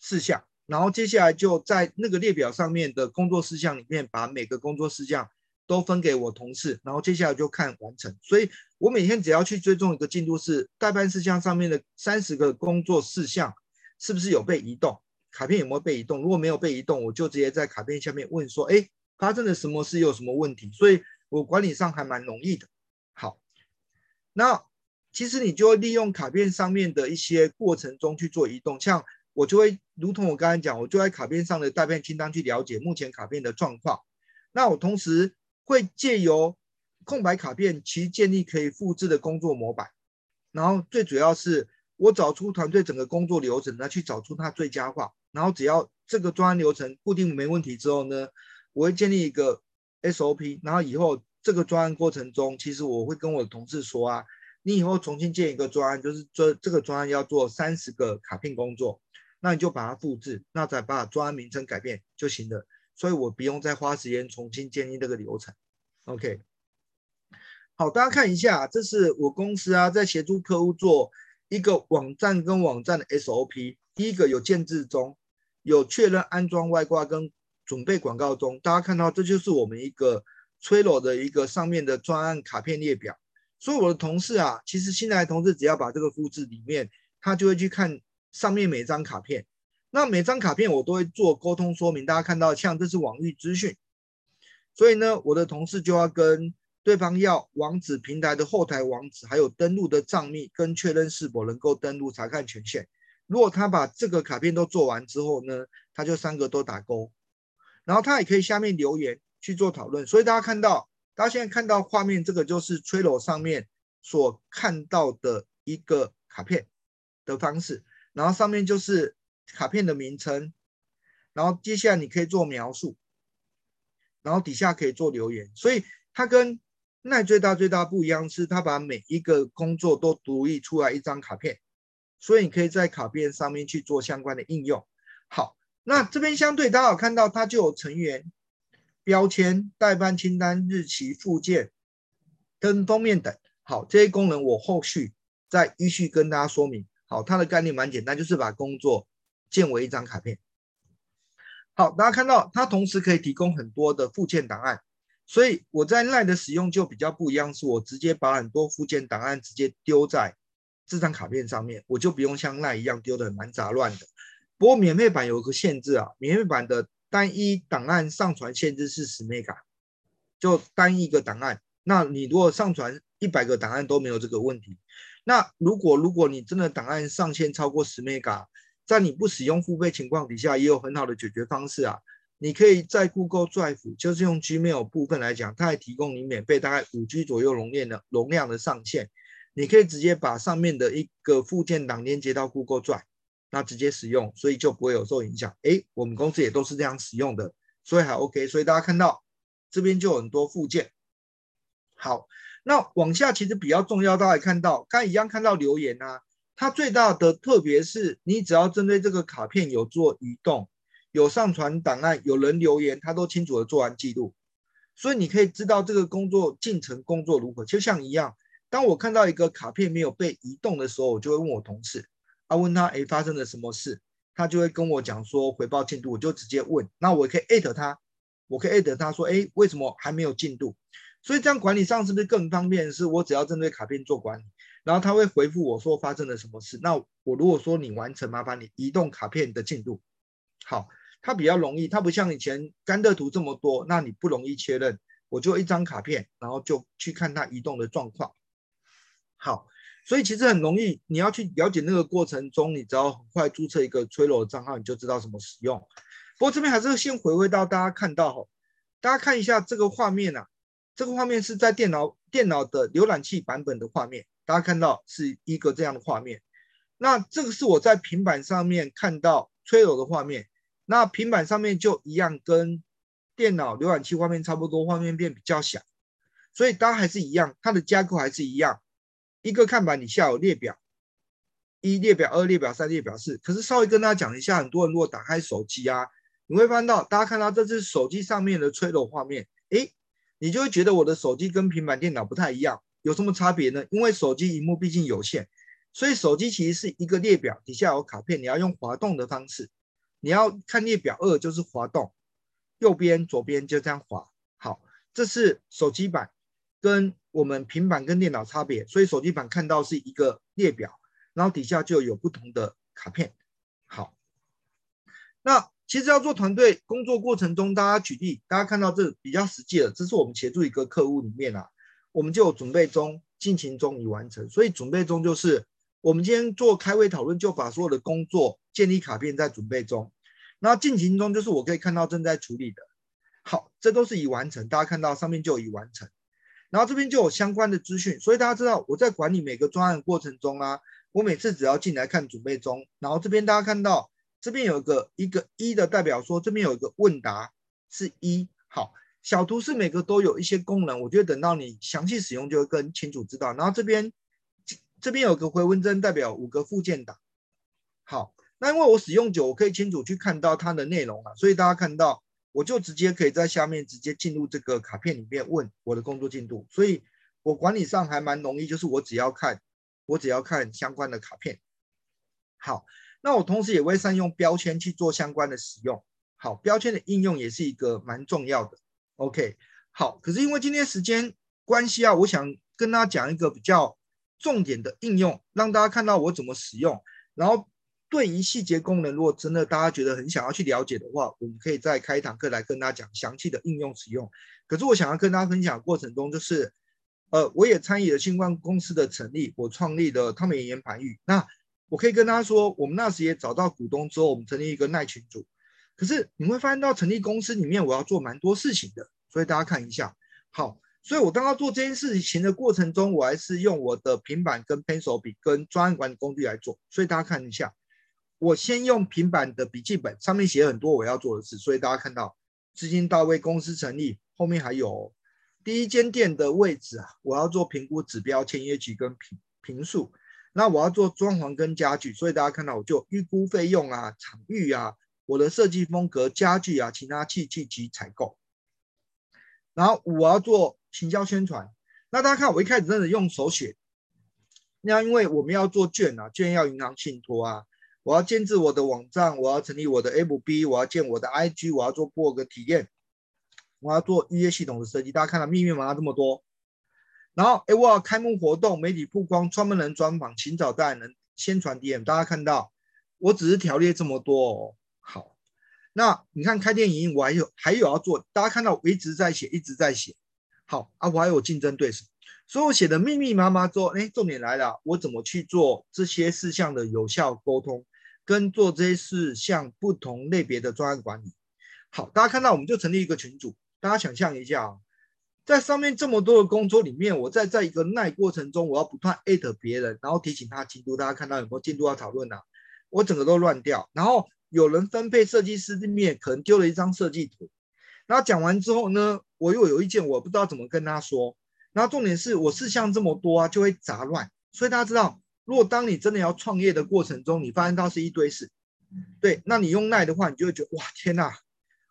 事项，然后接下来就在那个列表上面的工作事项里面，把每个工作事项都分给我同事，然后接下来就看完成。所以我每天只要去追踪一个进度，是待办事项上面的三十个工作事项是不是有被移动，卡片有没有被移动？如果没有被移动，我就直接在卡片下面问说：“哎，发生了什么事？有什么问题？”所以我管理上还蛮容易的。好。那其实你就会利用卡片上面的一些过程中去做移动，像我就会如同我刚才讲，我就在卡片上的待办清单去了解目前卡片的状况。那我同时会借由空白卡片，其建立可以复制的工作模板。然后最主要是我找出团队整个工作流程，那去找出它最佳化。然后只要这个专案流程固定没问题之后呢，我会建立一个 SOP，然后以后。这个专案过程中，其实我会跟我的同事说啊，你以后重新建一个专案，就是这这个专案要做三十个卡片工作，那你就把它复制，那再把专案名称改变就行了。所以我不用再花时间重新建立这个流程。OK，好，大家看一下，这是我公司啊，在协助客户做一个网站跟网站的 SOP。第一个有建制中，有确认安装外挂跟准备广告中。大家看到，这就是我们一个。催落的一个上面的专案卡片列表，所以我的同事啊，其实新来的同事只要把这个复制里面，他就会去看上面每张卡片。那每张卡片我都会做沟通说明，大家看到像这是网域资讯，所以呢，我的同事就要跟对方要网址平台的后台网址，还有登录的账密，跟确认是否能够登录查看权限。如果他把这个卡片都做完之后呢，他就三个都打勾，然后他也可以下面留言。去做讨论，所以大家看到，大家现在看到画面，这个就是 Trello 上面所看到的一个卡片的方式，然后上面就是卡片的名称，然后接下来你可以做描述，然后底下可以做留言，所以它跟奈最大最大不一样是，它把每一个工作都独立出来一张卡片，所以你可以在卡片上面去做相关的应用。好，那这边相对大家有看到，它就有成员。标签、待办清单、日期、附件跟封面等，好，这些功能我后续再依序跟大家说明。好，它的概念蛮简单，就是把工作建为一张卡片。好，大家看到它同时可以提供很多的附件档案，所以我在 LINE 的使用就比较不一样，是我直接把很多附件档案直接丢在这张卡片上面，我就不用像 LINE 一样丢的蛮杂乱的。不过免费版有一个限制啊，免费版的。单一档案上传限制是十 mega，就单一个档案。那你如果上传一百个档案都没有这个问题。那如果如果你真的档案上限超过十 mega，在你不使用付费情况底下，也有很好的解决方式啊。你可以在 Google Drive，就是用 Gmail 部分来讲，它还提供你免费大概五 G 左右容量的容量的上限。你可以直接把上面的一个附件档连接到 Google Drive。那直接使用，所以就不会有受影响。诶，我们公司也都是这样使用的，所以还 OK。所以大家看到这边就有很多附件。好，那往下其实比较重要，大家看到，刚才一样看到留言啊，它最大的特别是你只要针对这个卡片有做移动、有上传档案、有人留言，它都清楚的做完记录，所以你可以知道这个工作进程工作如何。就像一样，当我看到一个卡片没有被移动的时候，我就会问我同事。他问他，哎，发生了什么事？他就会跟我讲说回报进度，我就直接问。那我可以艾特他，我可以艾特他说，哎，为什么还没有进度？所以这样管理上是不是更方便？是我只要针对卡片做管理，然后他会回复我说发生了什么事。那我如果说你完成，麻烦你移动卡片的进度。好，它比较容易，它不像以前甘特图这么多，那你不容易确认。我就一张卡片，然后就去看它移动的状况。好。所以其实很容易，你要去了解那个过程中，你只要很快注册一个 Trello 的账号，你就知道怎么使用。不过这边还是先回归到大家看到，大家看一下这个画面啊，这个画面是在电脑电脑的浏览器版本的画面，大家看到是一个这样的画面。那这个是我在平板上面看到 Trello 的画面，那平板上面就一样，跟电脑浏览器画面差不多，画面变比较小，所以大家还是一样，它的架构还是一样，一个看板底下有列表，一列表二列表三列表四。可是稍微跟大家讲一下，很多人如果打开手机啊，你会翻到大家看到这是手机上面的 Trello 画面，诶。你就会觉得我的手机跟平板电脑不太一样，有什么差别呢？因为手机萤幕毕竟有限，所以手机其实是一个列表，底下有卡片，你要用滑动的方式。你要看列表二就是滑动，右边、左边就这样滑。好，这是手机版跟我们平板跟电脑差别，所以手机版看到是一个列表，然后底下就有不同的卡片。好，那。其实要做团队工作过程中，大家举例，大家看到这比较实际的，这是我们协助一个客户里面啊，我们就准备中、进行中已完成。所以准备中就是我们今天做开会讨论，就把所有的工作建立卡片在准备中。那进行中就是我可以看到正在处理的。好，这都是已完成，大家看到上面就已完成。然后这边就有相关的资讯，所以大家知道我在管理每个专案过程中啊，我每次只要进来看准备中，然后这边大家看到。这边有一个一个一的代表说，这边有一个问答是一。好，小图是每个都有一些功能，我觉得等到你详细使用就会更清楚知道。然后这边这边有个回文针代表五个附件档。好，那因为我使用久，我可以清楚去看到它的内容啊，所以大家看到我就直接可以在下面直接进入这个卡片里面问我的工作进度，所以我管理上还蛮容易，就是我只要看我只要看相关的卡片。好。那我同时也会善用标签去做相关的使用。好，标签的应用也是一个蛮重要的。OK，好，可是因为今天时间关系啊，我想跟大家讲一个比较重点的应用，让大家看到我怎么使用。然后对于细节功能，如果真的大家觉得很想要去了解的话，我们可以再开一堂课来跟大家讲详细的应用使用。可是我想要跟大家分享的过程中，就是呃，我也参与了新冠公司的成立，我创立的汤美言盘育。那我可以跟大家说，我们那时也找到股东之后，我们成立一个耐群组。可是你会发现到成立公司里面，我要做蛮多事情的，所以大家看一下。好，所以我当要做这件事情的过程中，我还是用我的平板跟 Pencil 笔跟专案管理工具来做。所以大家看一下，我先用平板的笔记本，上面写很多我要做的事。所以大家看到资金到位，公司成立，后面还有第一间店的位置啊，我要做评估指标、签约期跟评评述。那我要做装潢跟家具，所以大家看到我就预估费用啊、场域啊、我的设计风格、家具啊、其他器具及采购。然后我要做行销宣传。那大家看我一开始真的用手写，那因为我们要做券啊，券要银行信托啊，我要建置我的网站，我要成立我的 FB，我要建我的 IG，我要做 blog 体验，我要做预约系统的设计。大家看到密密麻麻这么多。然后，哎，我要开幕活动、媒体曝光、创办人专访、寻找代言人、宣传 DM，大家看到，我只是条列这么多哦。好，那你看开店营，我还有还有要做，大家看到我一直在写，一直在写。好啊，我还有竞争对手，所以我写的密密麻麻之后，哎，重点来了，我怎么去做这些事项的有效沟通，跟做这些事项不同类别的专案管理。好，大家看到我们就成立一个群组，大家想象一下啊。在上面这么多的工作里面，我在在一个耐过程中，我要不断艾特别人，然后提醒他进度。大家看到有没有进度要讨论啊？我整个都乱掉。然后有人分配设计师面可能丢了一张设计图，然后讲完之后呢，我又有意见，我不知道怎么跟他说。然后重点是我事项这么多啊，就会杂乱。所以大家知道，如果当你真的要创业的过程中，你发现到是一堆事，对，那你用耐的话，你就会觉得哇，天哪！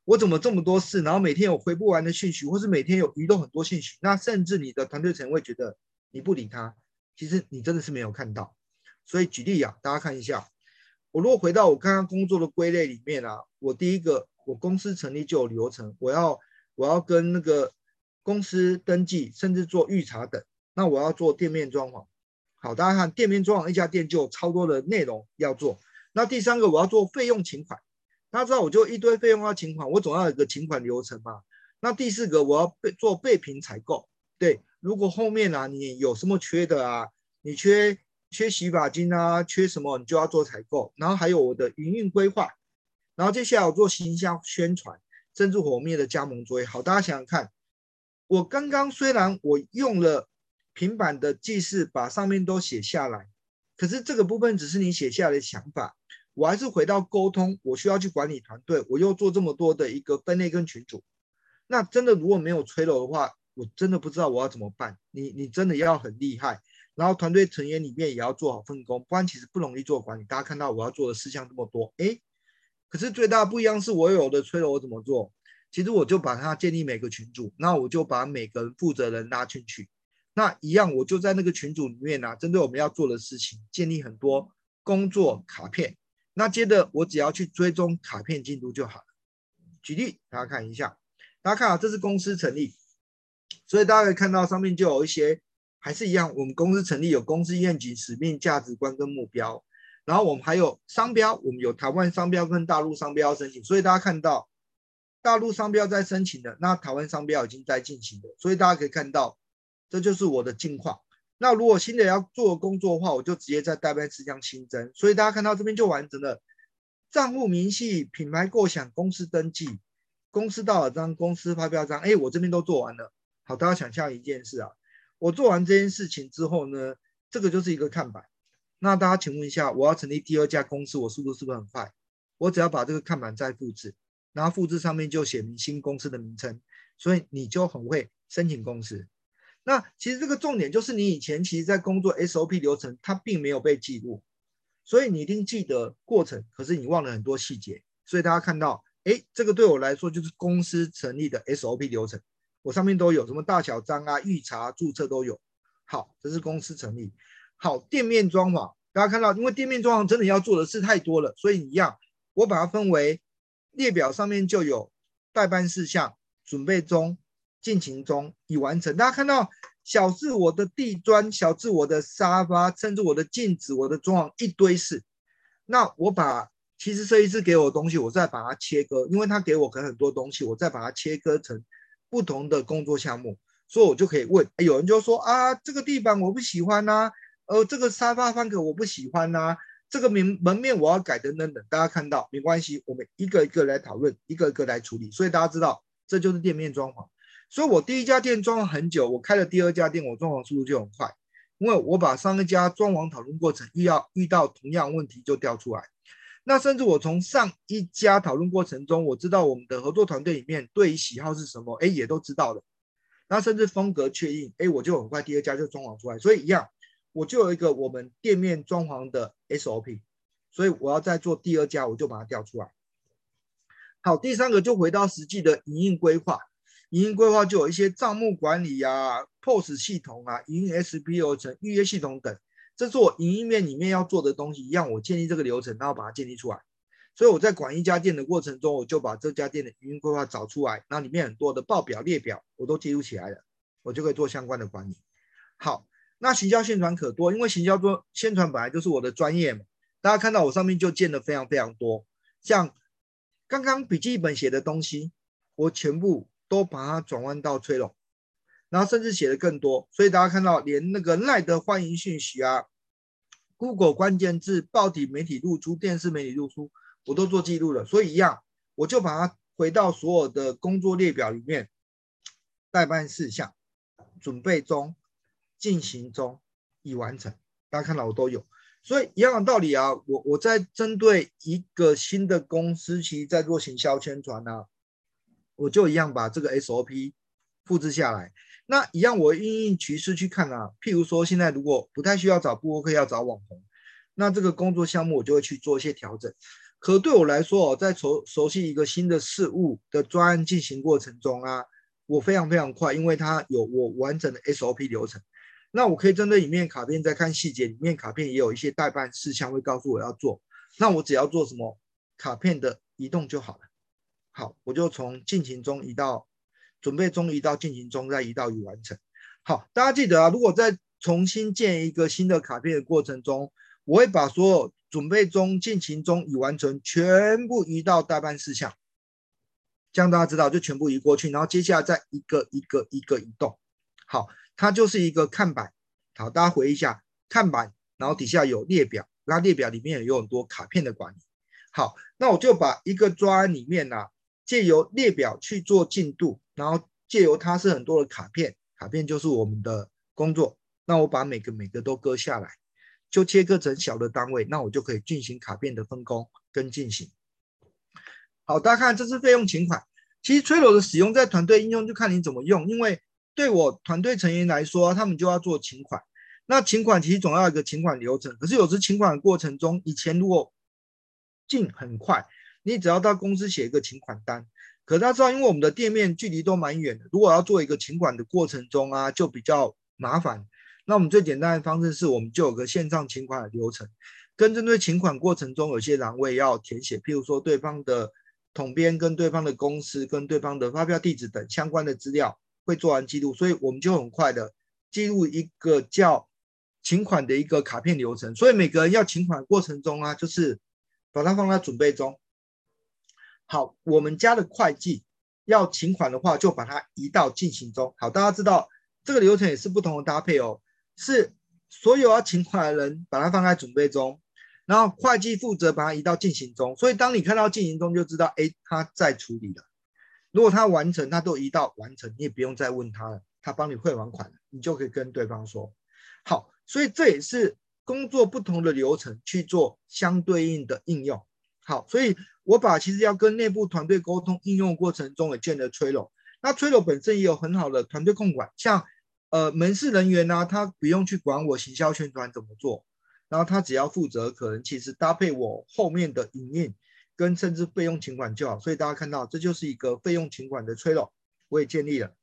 我怎么这么多事？然后每天有回不完的讯息，或是每天有移动很多信息，那甚至你的团队成员会觉得你不理他，其实你真的是没有看到。所以举例啊，大家看一下，我如果回到我刚刚工作的归类里面啊，我第一个，我公司成立就有流程，我要我要跟那个公司登记，甚至做预查等。那我要做店面装潢，好，大家看店面装潢，一家店就有超多的内容要做。那第三个，我要做费用请款。大家知道，我就一堆费用要请款，我总要有个请款流程嘛。那第四个，我要备做备品采购。对，如果后面啊你有什么缺的啊，你缺缺洗发精啊，缺什么，你就要做采购。然后还有我的营运规划。然后接下来我做行销宣传，甚至我们的加盟作业。好，大家想想看，我刚刚虽然我用了平板的记事，把上面都写下来，可是这个部分只是你写下来的想法，我还是回到沟通，我需要去管理团队，我又做这么多的一个分类跟群组，那真的如果没有催楼的话，我真的不知道我要怎么办。你你真的要很厉害，然后团队成员里面也要做好分工，不然其实不容易做管理。大家看到我要做的事项这么多，诶，可是最大不一样是我有的催楼我怎么做？其实我就把它建立每个群组，那我就把每个人负责人拉进去，那一样我就在那个群组里面呢、啊，针对我们要做的事情建立很多工作卡片，那接着我只要去追踪卡片进度就好了。举例，大家看一下，大家看啊，这是公司成立，所以大家可以看到上面就有一些还是一样，我们公司成立有公司愿景、使命、价值观跟目标，然后我们还有商标，我们有台湾商标跟大陆商标申请，所以大家看到。大陆商标在申请的，那台湾商标已经在进行的，所以大家可以看到，这就是我的近况。那如果新的要做工作的话，我就直接在代办事项新增，所以大家看到这边就完成了。账户明细、品牌构想、公司登记、公司到了章、公司发票章，哎，我这边都做完了。好，大家想象一件事啊，我做完这件事情之后呢，这个就是一个看板。那大家请问一下，我要成立第二家公司，我速度是不是很快？我只要把这个看板再复制。然后复制上面就写明新公司的名称，所以你就很会申请公司。那其实这个重点就是你以前其实在工作 SOP 流程它并没有被记录，所以你一定记得过程，可是你忘了很多细节。所以大家看到，哎，这个对我来说就是公司成立的 SOP 流程，我上面都有什么大小章啊、预查、注册都有。好，这是公司成立。好，店面装潢，大家看到，因为店面装潢真的要做的事太多了，所以一样，我把它分为。列表上面就有待办事项，准备中、进行中、已完成。大家看到小至我的地砖，小至我的沙发，甚至我的镜子、我的装潢一堆事。那我把其实设计师给我的东西，我再把它切割，因为他给我很很多东西，我再把它切割成不同的工作项目，所以我就可以问。有人就说啊，这个地板我不喜欢呐、呃，这个沙发方格我不喜欢呐、这个门门面我要改等等等，大家看到没关系，我们一个一个来讨论，一个一个来处理。所以大家知道，这就是店面装潢。所以我第一家店装了很久，我开了第二家店，我装潢速度就很快，因为我把上一家装潢讨论过程遇到遇到同样问题就调出来。那甚至我从上一家讨论过程中，我知道我们的合作团队里面对于喜好是什么，哎，也都知道了。那甚至风格确定，哎，我就很快第二家就装潢出来。所以一样。我就有一个我们店面装潢的 SOP，所以我要再做第二家，我就把它调出来。好，第三个就回到实际的营运规划，营运规划就有一些账目管理啊、POS 系统啊、营运 SP 流程、预约系统等，这是我营运面里面要做的东西。一样，我建立这个流程，然后把它建立出来。所以我在管一家店的过程中，我就把这家店的营运规划找出来，那里面很多的报表列表我都记录起来了，我就可以做相关的管理。好。那行销宣传可多，因为行销做宣传本来就是我的专业嘛。大家看到我上面就建的非常非常多，像刚刚笔记本写的东西，我全部都把它转换到催楼，然后甚至写的更多。所以大家看到连那个赖的欢迎讯息啊，Google 关键字、报体媒体露出、电视媒体露出，我都做记录了。所以一样，我就把它回到所有的工作列表里面，待办事项，准备中。进行中，已完成。大家看到我都有，所以一样的道理啊。我我在针对一个新的公司，其实在做行销宣传啊，我就一样把这个 SOP 复制下来。那一样我因应趋势去看啊。譬如说，现在如果不太需要找部落客，要找网红，那这个工作项目我就会去做一些调整。可对我来说哦，在熟熟悉一个新的事物的专案进行过程中啊，我非常非常快，因为它有我完整的 SOP 流程。那我可以针对里面卡片再看细节，里面卡片也有一些待办事项会告诉我要做，那我只要做什么卡片的移动就好了。好，我就从进行中移到准备中，移到进行中，再移到已完成。好，大家记得啊，如果在重新建一个新的卡片的过程中，我会把所有准备中、进行中、已完成全部移到待办事项，这样大家知道就全部移过去，然后接下来再一个一个一个移动。好。它就是一个看板，好，大家回忆一下看板，然后底下有列表，那列表里面也有很多卡片的管理。好，那我就把一个专案里面呢、借由列表去做进度，然后借由它是很多的卡片，卡片就是我们的工作。那我把每个每个都割下来，就切割成小的单位，那我就可以进行卡片的分工跟进行。好，大家看，这是费用请款。其实 Trello 的使用在团队应用就看你怎么用，因为对我团队成员来说，他们就要做请款。那请款其实总要一个请款流程，可是有时请款的过程中，以前如果进很快，你只要到公司写一个请款单。可是大家知道，因为我们的店面距离都蛮远的，如果要做一个请款的过程中啊，就比较麻烦。那我们最简单的方式是我们就有个线上请款的流程，跟针对请款过程中有些栏位要填写，譬如说对方的统编跟对方的公司跟对方的发票地址等相关的资料会做完记录，所以我们就很快的记录一个叫请款的一个卡片流程。所以每个人要请款过程中啊，就是把它放在准备中。好，我们家的会计要请款的话，就把它移到进行中。好，大家知道这个流程也是不同的搭配哦。是所有要请款的人把它放在准备中，然后会计负责把它移到进行中。所以当你看到进行中，就知道哎，他在处理了。如果他完成，他都移到完成，你也不用再问他了，他帮你汇完款了，你就可以跟对方说好。所以这也是工作不同的流程去做相对应的应用。好，所以我把其实要跟内部团队沟通应用过程中也建了 Trello。那催楼本身也有很好的团队控管，像。呃，门市人员呢、他不用去管我行销宣传怎么做，然后他只要负责可能其实搭配我后面的营运跟甚至费用请款就好。所以大家看到这就是一个费用请款的催楼我也建立了。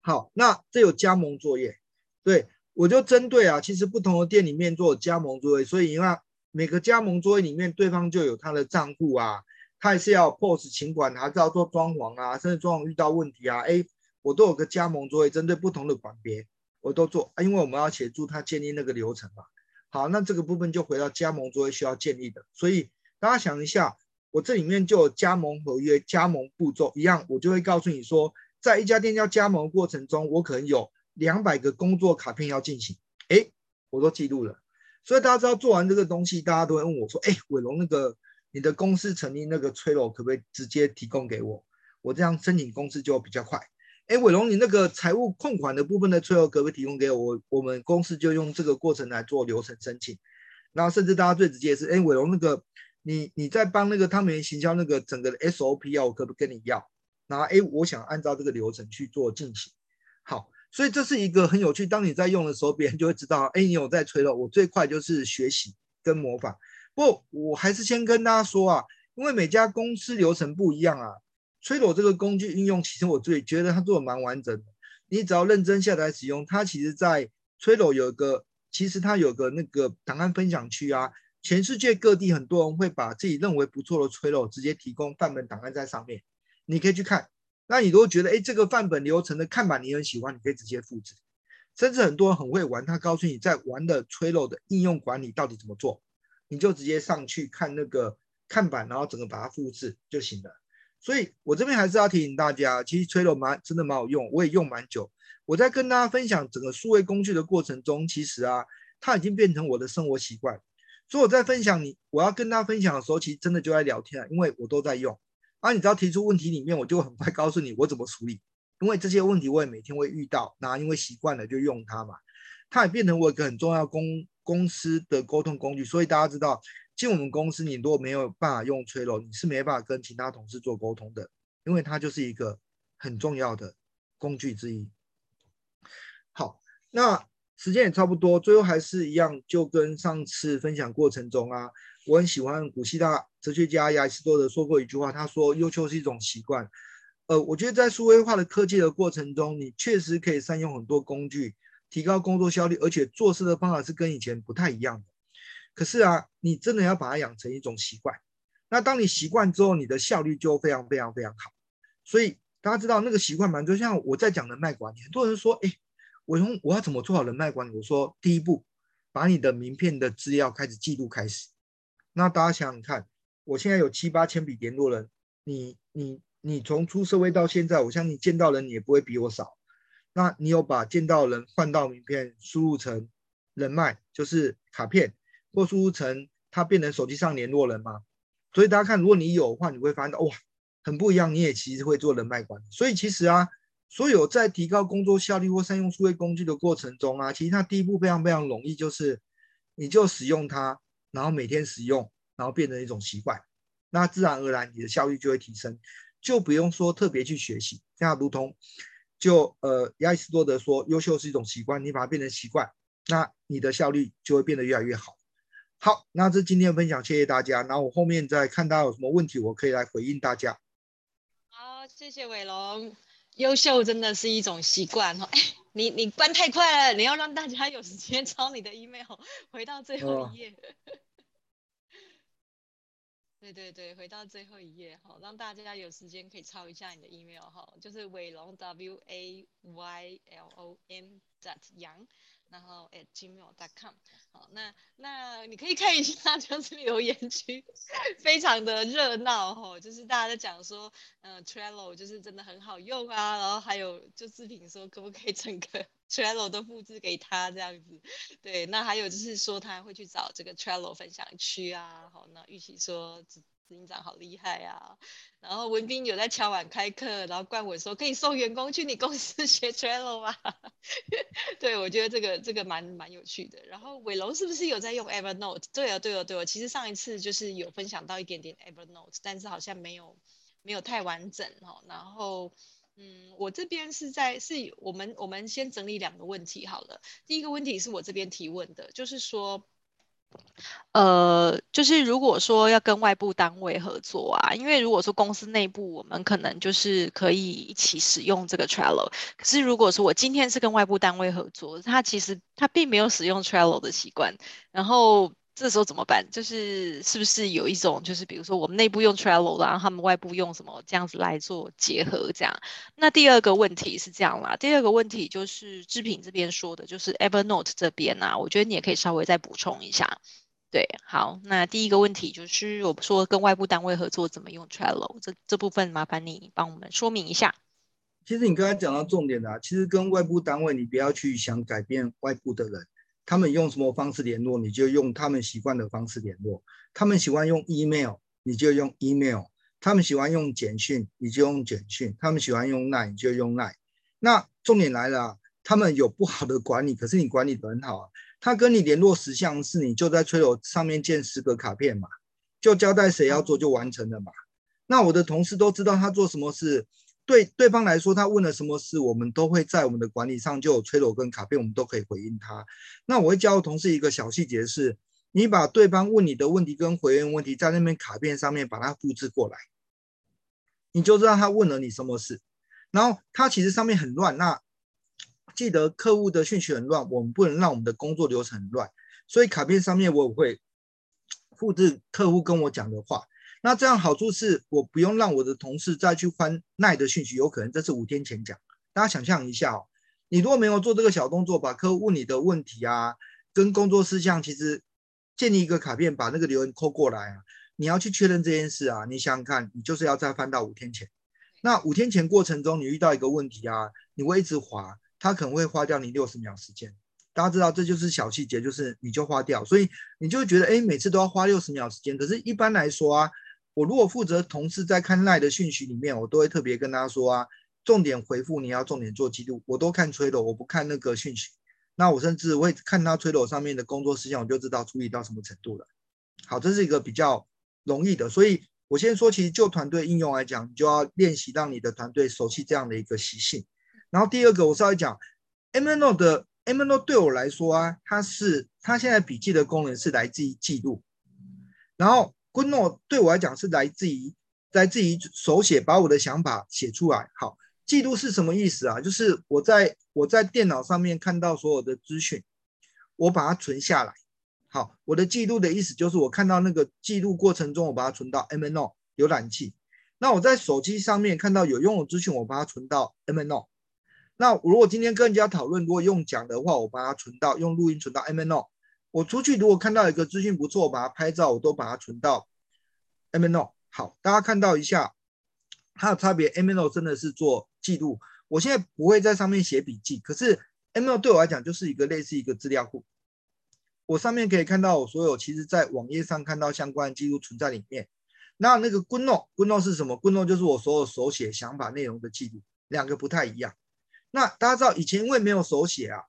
好，那这有加盟作业，对，我就针对啊，其实不同的店里面做加盟作业，所以因为每个加盟作业里面对方就有他的账户啊，他也是要 POS 请管，还是要做装潢啊，甚至装潢遇到问题啊，哎。我都有个加盟作业，针对不同的管别，我都做，因为我们要协助他建立那个流程嘛。好，那这个部分就回到加盟作业需要建立的，所以大家想一下，我这里面就有加盟合约、加盟步骤一样，我就会告诉你说，在一家店要加盟的过程中，我可能有两百个工作卡片要进行，哎，我都记录了。所以大家知道做完这个东西，大家都会问我说，哎，伟龙那个你的公司成立那个 Trello 可不可以直接提供给我？我这样申请公司就比较快。哎，伟龙，你那个财务控管的部分的催额可不可以提供给我？我们公司就用这个过程来做流程申请。然后甚至大家最直接是，哎，伟龙，那个你你在帮那个汤圆行销那个整个的 SOP 啊，我可不可以跟你要？然后哎，我想按照这个流程去做进行。所以这是一个很有趣。当你在用的时候，别人就会知道，哎，你有在催了。我最快就是学习跟模仿。不我还是先跟大家说啊，因为每家公司流程不一样啊。Trello 这个工具应用，其实我最觉得它做的蛮完整的。你只要认真下载使用，它其实，在 Trello 有一个，其实它有个那个档案分享区啊。全世界各地很多人会把自己认为不错的 Trello 直接提供范本档案在上面，你可以去看。那你如果觉得，哎，这个范本流程的看板你很喜欢，你可以直接复制。甚至很多人很会玩，他告诉你在玩的 Trello 的应用管理到底怎么做，你就直接上去看那个看板，然后整个把它复制就行了。所以，我这边还是要提醒大家，其实 Trello 蛮真的蛮好用，我也用蛮久。我在跟大家分享整个数位工具的过程中，其实啊，它已经变成我的生活习惯。所以我在分享你，我要跟大家分享的时候，其实真的就在聊天，因为我都在用。啊，你只要提出问题里面，我就很快告诉你我怎么处理，因为这些问题我也每天会遇到，那因为习惯了就用它嘛，它也变成我一个很重要公公司的沟通工具。所以大家知道。进我们公司，你如果没有办法用吹楼你是没办法跟其他同事做沟通的，因为它就是一个很重要的工具之一。好，那时间也差不多，最后还是一样，就跟上次分享过程中啊，我很喜欢古希腊哲学家亚里士多德说过一句话，他说：“优秀是一种习惯。”呃，我觉得在数位化的科技的过程中，你确实可以善用很多工具，提高工作效率，而且做事的方法是跟以前不太一样的。可是啊，你真的要把它养成一种习惯。那当你习惯之后，你的效率就非常非常非常好。所以大家知道那个习惯蛮就像我在讲的卖管理，很多人说：“哎，我用我要怎么做好人脉管理？”我说：“第一步，把你的名片的资料开始记录开始。”那大家想想看，我现在有七八千笔联络人，你你你从出社会到现在，我相信见到人你也不会比我少。那你有把见到人换到名片，输入成人脉，就是卡片。或输入成它变成手机上联络人吗？所以大家看，如果你有的话，你会发现哇，很不一样。你也其实会做人脉管理，所以其实啊，所有在提高工作效率或善用数位工具的过程中啊，其实它第一步非常非常容易，就是你就使用它，然后每天使用，然后变成一种习惯，那自然而然你的效率就会提升，就不用说特别去学习。这样如同就呃亚里士多德说，优秀是一种习惯，你把它变成习惯，那你的效率就会变得越来越好。好，那这今天的分享，谢谢大家。然后我后面再看大家有什么问题，我可以来回应大家。好，谢谢伟龙。优秀真的是一种习惯哦。哎，你你关太快了，你要让大家有时间抄你的 email，回到最后一页。哦、对对对，回到最后一页哈，让大家有时间可以抄一下你的 email 哈，就是伟龙 W A Y L O N dot 杨。然后 at gmail.com，好，那那你可以看一下，就是留言区非常的热闹哈，就是大家在讲说，嗯、Trello 就是真的很好用啊，然后还有就视频说可不可以整个 Trello 都复制给他这样子，对，那还有就是说他会去找这个 Trello 分享区啊，好，那玉琪说。执行长好厉害啊！然后文斌有在敲碗开课，然后冠文说可以送员工去你公司学 Trello 吗？对，我觉得这个这个蛮蛮有趣的。然后伟龙是不是有在用 Evernote？对哦，对哦，对哦。其实上一次就是有分享到一点点 Evernote，但是好像没有没有太完整哦。然后嗯，我这边是在是我们我们先整理两个问题好了。第一个问题是我这边提问的，就是说。呃，就是如果说要跟外部单位合作啊，因为如果说公司内部我们可能就是可以一起使用这个 Trello，可是如果说我今天是跟外部单位合作，他其实他并没有使用 Trello 的习惯，然后。这时候怎么办？就是是不是有一种，就是比如说我们内部用 Trello，然后他们外部用什么这样子来做结合，这样。那第二个问题是这样啦，第二个问题就是志平这边说的，就是 Evernote 这边啊，我觉得你也可以稍微再补充一下。对，好，那第一个问题就是我说跟外部单位合作怎么用 Trello，这这部分麻烦你帮我们说明一下。其实你刚才讲到重点的啊，其实跟外部单位你不要去想改变外部的人。他们用什么方式联络，你就用他们习惯的方式联络。他们喜欢用 email，你就用 email。他们喜欢用简讯，你就用简讯。他们喜欢用 line，你就用 line。那重点来了啊，他们有不好的管理，可是你管理得很好啊。他跟你联络十项事，你就在 Trello 上面建十个卡片嘛，就交代谁要做就完成了嘛。那我的同事都知道他做什么事。对对方来说，他问了什么事，我们都会在我们的管理上就有催落跟卡片，我们都可以回应他。那我会教同事一个小细节是，你把对方问你的问题跟回应问题在那边卡片上面把它复制过来，你就知道他问了你什么事。然后他其实上面很乱，那记得客户的讯息很乱，我们不能让我们的工作流程很乱，所以卡片上面我会复制客户跟我讲的话。那这样好处是我不用让我的同事再去翻耐的讯息，有可能这是五天前讲。大家想象一下哦，你如果没有做这个小动作，把客户问你的问题啊，跟工作事项，其实建立一个卡片，把那个留言扣过来啊，你要去确认这件事啊，你想想看，你就是要再翻到五天前。那五天前过程中，你遇到一个问题啊，你会一直滑，它可能会花掉你六十秒时间。大家知道这就是小细节，就是你就花掉，所以你就觉得哎，每次都要花六十秒时间。可是一般来说啊。我如果负责同事在看奈的讯息里面，我都会特别跟他说啊，重点回复你要重点做记录。我都看 Trello，我不看那个讯息。那我甚至会看他 Trello 上面的工作事项，我就知道处理到什么程度了。好，这是一个比较容易的。所以我先说，其实就团队应用来讲，你就要练习让你的团队熟悉这样的一个习性。然后第二个，我稍微讲 Evernote 的 Evernote 对我来说啊，它是它现在笔记的功能是来自于记录，然后。GoodNote 对我来讲是来自于来自于手写，把我的想法写出来。好，记录是什么意思啊？就是我在我在电脑上面看到所有的资讯，我把它存下来。好，我的记录的意思就是我看到那个记录过程中，我把它存到 M N O 浏览器。那我在手机上面看到有用的资讯，我把它存到 M N O。那如果今天跟人家讨论，如果用讲的话，我把它存到用录音存到 M N O。我出去如果看到一个资讯不错，我把它拍照，我都把它存到 Evernote。好，大家看到一下它的差别。Evernote 真的是做记录，我现在不会在上面写笔记，可是 Evernote 对我来讲就是一个类似一个资料库。我上面可以看到我所有其实在网页上看到相关的记录存在里面。那那个 GoodNote，GoodNote 是什么？Guno 就是我所有手写想法内容的记录。两个不太一样。那大家知道以前因为没有手写啊，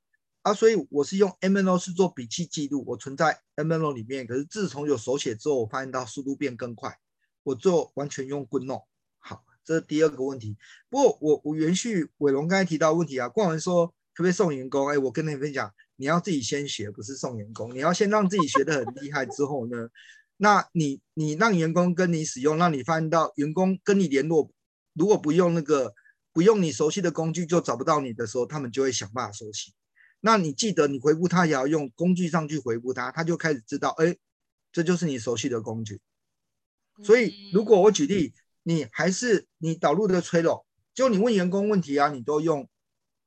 啊，所以我是用 MNO 是做笔记记录，我存在 MNO 里面。可是自从有手写之后，我发现到速度变更快，我做完全用 GoodNote。好，这是第二个问题。不过我我延续伟龙刚才提到的问题啊，冠文说可不可以送员工？哎，我跟你分享，你要自己先学，不是送员工，你要先让自己学得很厉害之后呢，那你你让员工跟你使用，让你发现到员工跟你联络，如果不用那个。不用你熟悉的工具就找不到你的时候，他们就会想办法熟悉。那你记得你回复他也要用工具上去回复他，他就开始知道，哎，这就是你熟悉的工具。所以如果我举例，你还是你导入的 Trello，就你问员工问题啊，你都用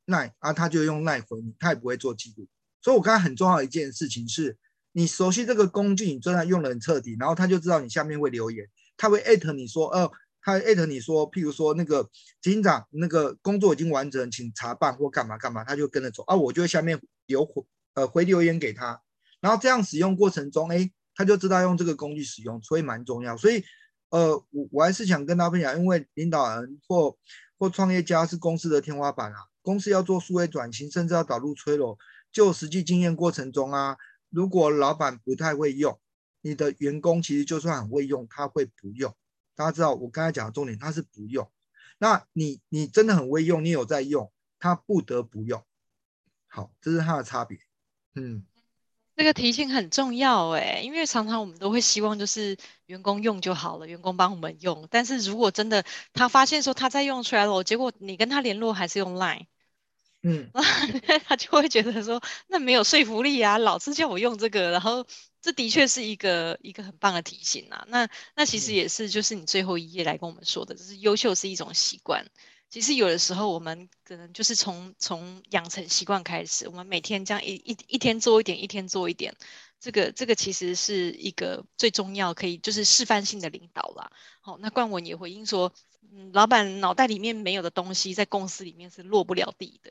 Line 啊，他就用 Line 回你，他也不会做记录。所以我刚才很重要的一件事情是，你熟悉这个工具，你真的用的很彻底，然后他就知道你下面会留言，他会艾特你说，哦。他艾特你说，譬如说那个警长，那个工作已经完成，请查办或干嘛干嘛，他就跟着走啊。我就下面留回呃回留言给他，然后这样使用过程中，哎，他就知道用这个工具使用，所以蛮重要。所以呃，我我还是想跟大家分享，因为领导人或或创业家是公司的天花板啊，公司要做数位转型，甚至要导入 Trello，就实际经验过程中啊，如果老板不太会用，你的员工其实就算很会用，他会不用。大家知道我刚才讲的重点，他是不用。那你你真的很会用，你有在用，他不得不用。好，这是他的差别。嗯，这个提醒很重要哎，因为常常我们都会希望就是员工用就好了，员工帮我们用。但是如果真的他发现说他在用 Trello，结果你跟他联络还是用 Line。嗯，他就会觉得说，那没有说服力啊，老是叫我用这个，然后这的确是一个一个很棒的提醒啊。那那其实也是，就是你最后一页来跟我们说的，就是优秀是一种习惯。其实有的时候我们可能就是从从养成习惯开始，我们每天这样一一一天做一点，一天做一点，这个这个其实是一个最重要可以就是示范性的领导啦。好，那冠文也回应说。嗯，老板脑袋里面没有的东西，在公司里面是落不了地的，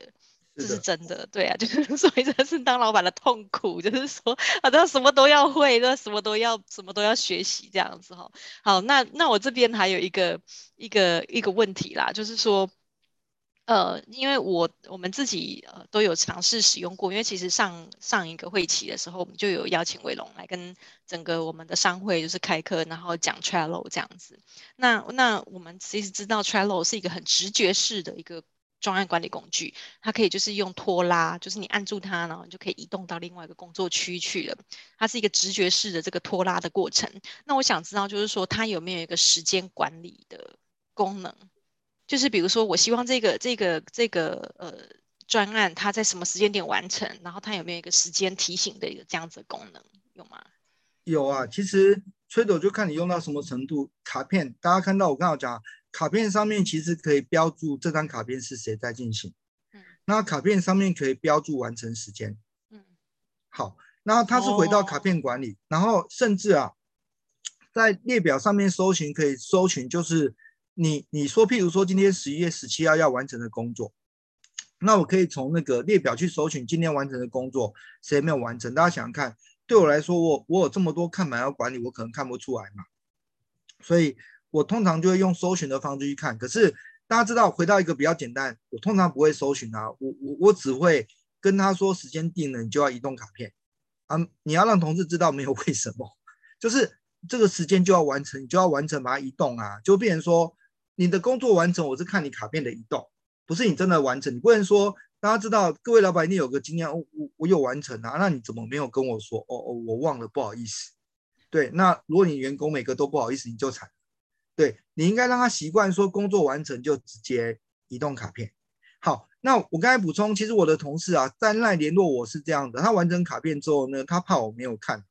这是真的。对啊，就是 所以这是当老板的痛苦，就是说好像什么都要会，那什么都要什么都要学习这样子哈。好，那那我这边还有一个一个一个问题啦，就是说。呃，因为我我们自己呃都有尝试使用过，因为其实上上一个会期的时候，我们就有邀请伟龙来跟整个我们的商会就是开课，然后讲 Trello 这样子。那那我们其实知道 Trello 是一个很直觉式的一个专案管理工具，它可以就是用拖拉，就是你按住它，然后你就可以移动到另外一个工作区去了。它是一个直觉式的这个拖拉的过程。那我想知道就是说它有没有一个时间管理的功能？就是比如说，我希望这个这个这个呃专案，它在什么时间点完成，然后它有没有一个时间提醒的一个这样子的功能，有吗？有啊，其实 Trello 就看你用到什么程度。卡片，大家看到我刚好讲，卡片上面其实可以标注这张卡片是谁在进行。嗯。那卡片上面可以标注完成时间。嗯。好，那它是回到卡片管理，哦、然后甚至啊，在列表上面搜寻可以搜寻就是。你你说，譬如说今天十一月十七号要完成的工作，那我可以从那个列表去搜寻今天完成的工作，谁没有完成？大家想想看，对我来说，我我有这么多看板要管理，我可能看不出来嘛。所以我通常就会用搜寻的方式去看。可是大家知道，回到一个比较简单，我通常不会搜寻啊，我我我只会跟他说时间定了，你就要移动卡片啊，你要让同事知道没有为什么，就是这个时间就要完成，你就要完成把它移动啊，就变成说。你的工作完成，我是看你卡片的移动，不是你真的完成。你不能说，大家知道，各位老板一定有个经验，我我我有完成啊，那你怎么没有跟我说？哦哦，我忘了，不好意思。对，那如果你员工每个都不好意思，你就惨。对，你应该让他习惯说工作完成就直接移动卡片。好，那我刚才补充，其实我的同事啊，在赖联络我是这样的，他完成卡片之后呢，他怕我没有看，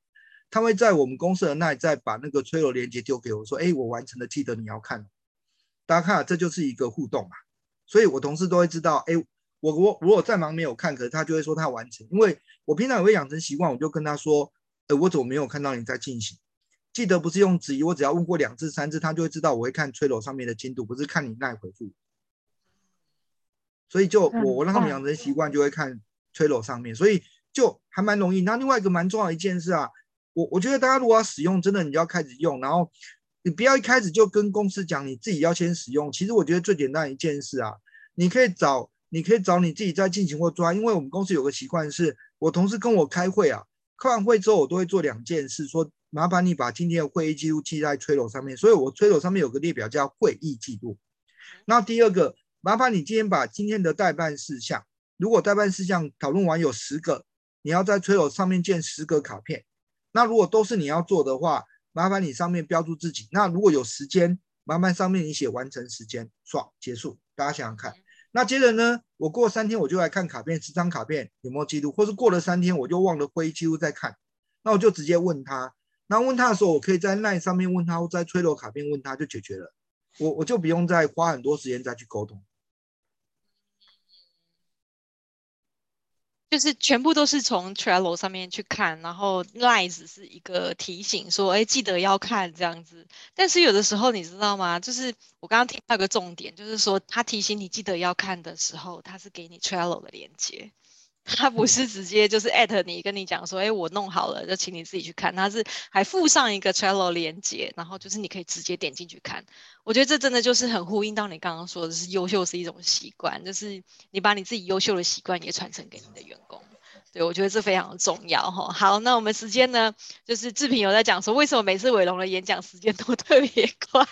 他会在我们公司的那再把那个催落链接丢给我说，哎，我完成了，记得你要看。大家看，这就是一个互动嘛，所以我同事都会知道，哎，我我如果再忙没有看，可是他就会说他完成，因为我平常也会养成习惯，我就跟他说，哎，我怎么没有看到你在进行？记得不是用质疑，我只要问过两次三次，他就会知道我会看 Trello 上面的进度，不是看你那回复。所以就我我让他们养成习惯，就会看 Trello 上面，所以就还蛮容易。那另外一个蛮重要的一件事啊，我我觉得大家如果要使用，真的你就要开始用，然后。你不要一开始就跟公司讲，你自己要先使用。其实我觉得最简单一件事啊，你可以找，你可以找你自己在进行或抓，因为我们公司有个习惯是，我同事跟我开会啊，开完会之后我都会做两件事，说麻烦你把今天的会议记录记在 Trello 上面，所以我 Trello 上面有个列表叫会议记录。那第二个，麻烦你今天把今天的待办事项，如果待办事项讨论完有十个，你要在 Trello 上面建十个卡片。那如果都是你要做的话，麻烦你上面标注自己。那如果有时间，麻烦上面你写完成时间，爽，结束。大家想想看。那接着呢，我过三天我就来看卡片，十张卡片有没有记录，或是过了三天我就忘了会议记录再看，那我就直接问他。那问他的时候，我可以在 LINE 上面问他，或在催落卡片问他就解决了。我我就不用再花很多时间再去沟通。就是全部都是从 Trello 上面去看，然后 Lines 是一个提醒说，哎，记得要看这样子。但是有的时候你知道吗？就是我刚刚听到一个重点，就是说他提醒你记得要看的时候，他是给你 Trello 的链接。他不是直接就是艾特你，跟你讲说，哎，我弄好了，就请你自己去看。他是还附上一个 Trello 连接，然后就是你可以直接点进去看。我觉得这真的就是很呼应到你刚刚说的是优秀是一种习惯，就是你把你自己优秀的习惯也传承给你的员工。对，我觉得这非常重要哈。好，那我们时间呢，就是志平有在讲说，为什么每次伟龙的演讲时间都 特别快，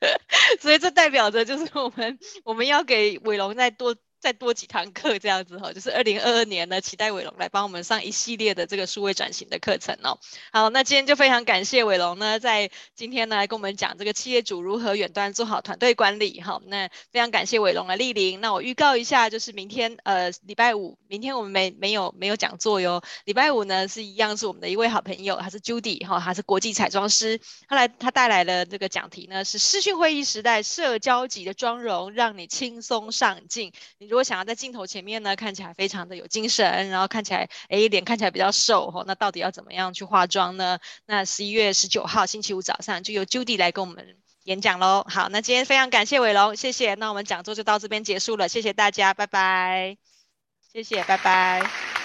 所以这代表着就是我们我们要给伟龙再多。再多几堂课这样子哈，就是二零二二年呢，期待伟龙来帮我们上一系列的这个数位转型的课程哦。好，那今天就非常感谢伟龙呢，在今天呢来跟我们讲这个企业主如何远端做好团队管理哈。那非常感谢伟龙的莅临。那我预告一下，就是明天呃礼拜五，明天我们没没有没有讲座哟。礼拜五呢是一样是我们的一位好朋友，他是 Judy 哈，他是国际彩妆师，他来他带来的这个讲题呢是视讯会议时代社交级的妆容，让你轻松上镜。你。如果想要在镜头前面呢，看起来非常的有精神，然后看起来，哎，脸看起来比较瘦哈，那到底要怎么样去化妆呢？那十一月十九号星期五早上就由 Judy 来跟我们演讲喽。好，那今天非常感谢伟龙，谢谢。那我们讲座就到这边结束了，谢谢大家，拜拜。谢谢，拜拜。